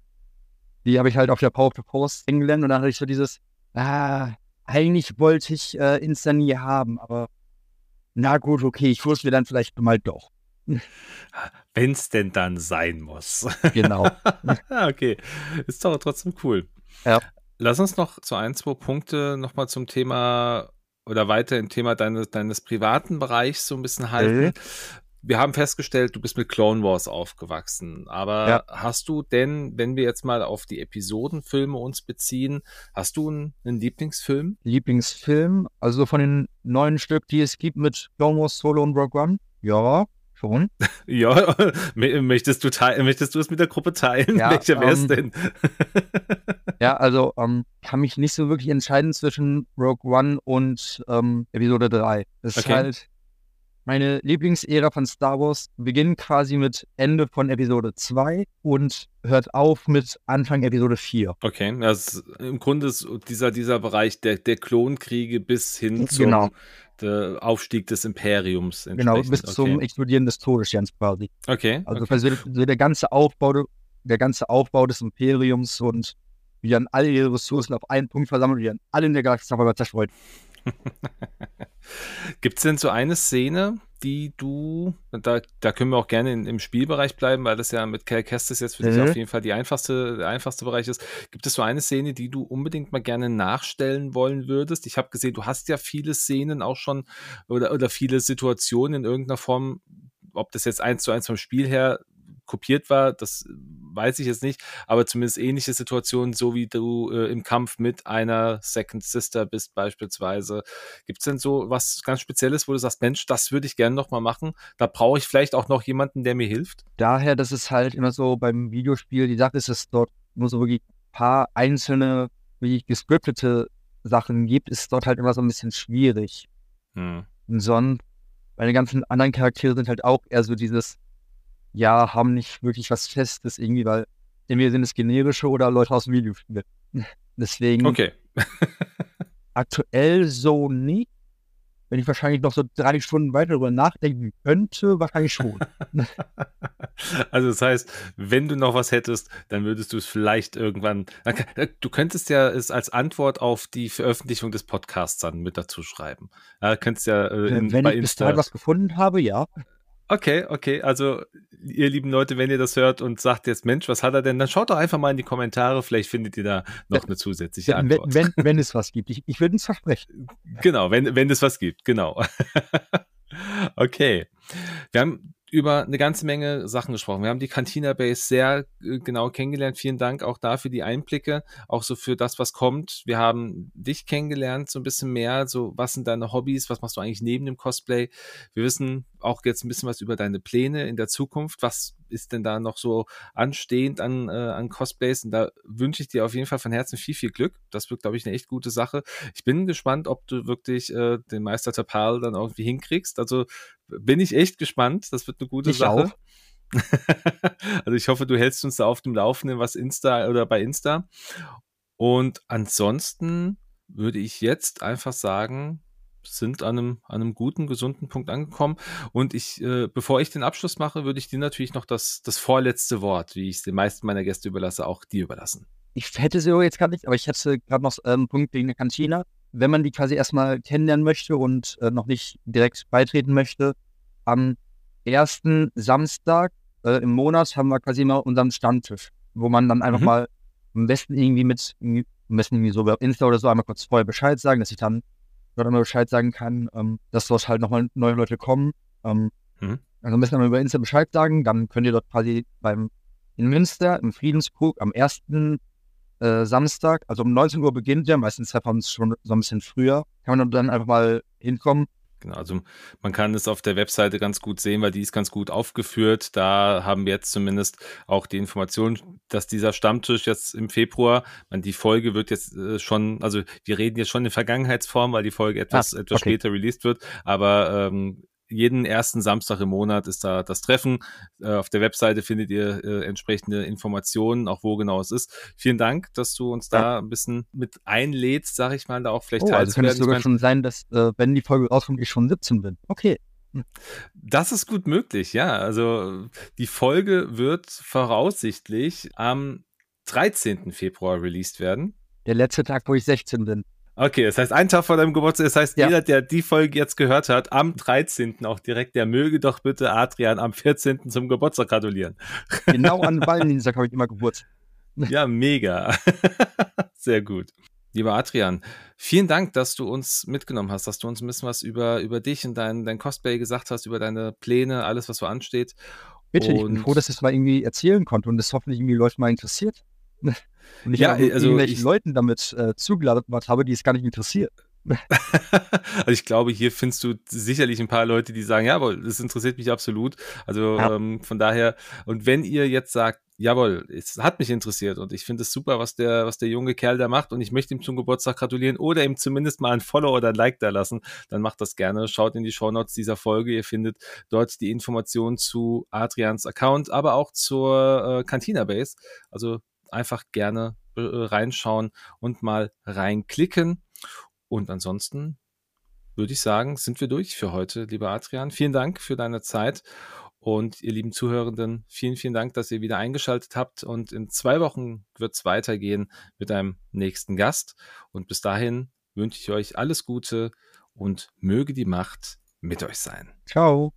Die habe ich halt auf der Power of Post kennengelernt und dann hatte ich so dieses, ah, eigentlich wollte ich äh, Insta nie haben, aber na gut, okay, ich wusste mir dann vielleicht mal doch. Wenn es denn dann sein muss. Genau. okay, ist doch trotzdem cool. Ja. Lass uns noch zu ein, zwei Punkte nochmal zum Thema oder weiter im Thema deines, deines privaten Bereichs so ein bisschen halten. Wir haben festgestellt, du bist mit Clone Wars aufgewachsen. Aber ja. hast du denn, wenn wir jetzt mal auf die Episodenfilme uns beziehen, hast du einen, einen Lieblingsfilm? Lieblingsfilm? Also von den neuen Stück, die es gibt mit Clone Wars Solo und Rogue One? Ja, schon. ja, möchtest du, möchtest du es mit der Gruppe teilen? Ja, Welcher wäre es ähm, denn? ja, also ähm, kann mich nicht so wirklich entscheiden zwischen Rogue One und ähm, Episode 3. Das okay. ist halt meine Lieblingsära von Star Wars beginnt quasi mit Ende von Episode 2 und hört auf mit Anfang Episode 4. Okay, also im Grunde ist dieser, dieser Bereich der, der Klonkriege bis hin zum genau. Aufstieg des Imperiums. Genau, bis okay. zum Explodieren des Todessterns quasi. Okay. Also okay. So der ganze Aufbau, der ganze Aufbau des Imperiums und wie dann alle ihre Ressourcen auf einen Punkt versammelt, wie dann alle in der Galaxie zerstreut. Gibt es denn so eine Szene, die du, da, da können wir auch gerne in, im Spielbereich bleiben, weil das ja mit Cal Kestis jetzt für mhm. dich auf jeden Fall die einfachste, der einfachste Bereich ist. Gibt es so eine Szene, die du unbedingt mal gerne nachstellen wollen würdest? Ich habe gesehen, du hast ja viele Szenen auch schon oder, oder viele Situationen in irgendeiner Form, ob das jetzt eins zu eins vom Spiel her kopiert war, das weiß ich jetzt nicht, aber zumindest ähnliche Situationen, so wie du äh, im Kampf mit einer Second Sister bist beispielsweise. Gibt es denn so was ganz Spezielles, wo du sagst, Mensch, das würde ich gerne nochmal machen? Da brauche ich vielleicht auch noch jemanden, der mir hilft? Daher, dass es halt immer so beim Videospiel, die Sache ist, dass es dort nur so wirklich ein paar einzelne, wie gescriptete Sachen gibt, ist dort halt immer so ein bisschen schwierig. Hm. Und sonst, meine ganzen anderen Charaktere sind halt auch eher so dieses, ja, haben nicht wirklich was Festes irgendwie, weil entweder sind es generische oder Leute aus dem Videospiel. Deswegen. Okay. aktuell so nicht. Wenn ich wahrscheinlich noch so drei Stunden weiter darüber nachdenken könnte, wahrscheinlich schon. also das heißt, wenn du noch was hättest, dann würdest du es vielleicht irgendwann. Du könntest ja es als Antwort auf die Veröffentlichung des Podcasts dann mit dazu schreiben. Ja, könntest ja äh, in, wenn ich bis dahin was gefunden habe, ja. Okay, okay. Also, ihr lieben Leute, wenn ihr das hört und sagt jetzt, Mensch, was hat er denn? Dann schaut doch einfach mal in die Kommentare. Vielleicht findet ihr da noch eine zusätzliche Antwort. Wenn, wenn, wenn es was gibt. Ich, ich würde es versprechen. Genau, wenn, wenn es was gibt. Genau. okay. Wir haben über eine ganze Menge Sachen gesprochen. Wir haben die Cantina Base sehr äh, genau kennengelernt. Vielen Dank auch dafür die Einblicke, auch so für das, was kommt. Wir haben dich kennengelernt, so ein bisschen mehr. So, was sind deine Hobbys? Was machst du eigentlich neben dem Cosplay? Wir wissen auch jetzt ein bisschen was über deine Pläne in der Zukunft. Was ist denn da noch so anstehend an, äh, an Cosplays? Und da wünsche ich dir auf jeden Fall von Herzen viel, viel Glück. Das wird, glaube ich, eine echt gute Sache. Ich bin gespannt, ob du wirklich äh, den Meister Tapal dann irgendwie hinkriegst. Also bin ich echt gespannt. Das wird eine gute ich Sache. Auch. also ich hoffe, du hältst uns da auf dem Laufenden, was Insta oder bei Insta. Und ansonsten würde ich jetzt einfach sagen, sind an einem, an einem guten, gesunden Punkt angekommen. Und ich, äh, bevor ich den Abschluss mache, würde ich dir natürlich noch das, das vorletzte Wort, wie ich es den meisten meiner Gäste überlasse, auch dir überlassen. Ich hätte sie jetzt gar nicht, aber ich hätte gerade noch einen ähm, Punkt wegen der Kantine wenn man die quasi erstmal kennenlernen möchte und äh, noch nicht direkt beitreten möchte, am ersten Samstag äh, im Monat haben wir quasi immer unseren Stammtisch, wo man dann einfach mhm. mal am besten irgendwie mit, am besten irgendwie so bei Insta oder so einmal kurz vorher Bescheid sagen, dass ich dann dort einmal Bescheid sagen kann, ähm, dass dort halt nochmal neue Leute kommen. Ähm, mhm. Also besten einmal über Insta Bescheid sagen, dann könnt ihr dort quasi beim in Münster im Friedenskrug am ersten äh, Samstag, also um 19 Uhr beginnt der, meistens treffen wir uns schon so ein bisschen früher, kann man dann einfach mal hinkommen. Genau, also man kann es auf der Webseite ganz gut sehen, weil die ist ganz gut aufgeführt. Da haben wir jetzt zumindest auch die Information, dass dieser Stammtisch jetzt im Februar, man, die Folge wird jetzt äh, schon, also wir reden jetzt schon in Vergangenheitsform, weil die Folge etwas, ah, etwas okay. später released wird, aber ähm, jeden ersten Samstag im Monat ist da das Treffen. Äh, auf der Webseite findet ihr äh, entsprechende Informationen, auch wo genau es ist. Vielen Dank, dass du uns da ja. ein bisschen mit einlädst, sag ich mal, da auch vielleicht oh, also kann es sogar schon sein, dass, äh, wenn die Folge rauskommt, ich schon 17 bin. Okay. Hm. Das ist gut möglich, ja. Also die Folge wird voraussichtlich am 13. Februar released werden. Der letzte Tag, wo ich 16 bin. Okay, das heißt, ein Tag vor deinem Geburtstag, das heißt, ja. jeder, der die Folge jetzt gehört hat, am 13. auch direkt, der möge doch bitte Adrian am 14. zum Geburtstag gratulieren. Genau an Valentinstag habe ich immer Geburtstag. Ja, mega. Sehr gut. Lieber Adrian, vielen Dank, dass du uns mitgenommen hast, dass du uns ein bisschen was über, über dich und dein, dein Cosplay gesagt hast, über deine Pläne, alles, was so ansteht. Bitte, und ich bin froh, dass ich es mal irgendwie erzählen konnte und es hoffentlich irgendwie Leute mal interessiert. Und ich ja, also irgendwelchen ich, Leuten damit äh, zugelabert habe, die es gar nicht interessiert. also ich glaube, hier findest du sicherlich ein paar Leute, die sagen, jawohl, das interessiert mich absolut. Also ja. ähm, von daher, und wenn ihr jetzt sagt, jawohl, es hat mich interessiert und ich finde es super, was der, was der junge Kerl da macht und ich möchte ihm zum Geburtstag gratulieren oder ihm zumindest mal ein Follow oder ein Like da lassen, dann macht das gerne. Schaut in die Shownotes dieser Folge. Ihr findet dort die Informationen zu Adrians Account, aber auch zur äh, Cantina Base. Also einfach gerne äh, reinschauen und mal reinklicken. Und ansonsten würde ich sagen, sind wir durch für heute, lieber Adrian. Vielen Dank für deine Zeit. Und ihr lieben Zuhörenden, vielen, vielen Dank, dass ihr wieder eingeschaltet habt. Und in zwei Wochen wird es weitergehen mit einem nächsten Gast. Und bis dahin wünsche ich euch alles Gute und möge die Macht mit euch sein. Ciao.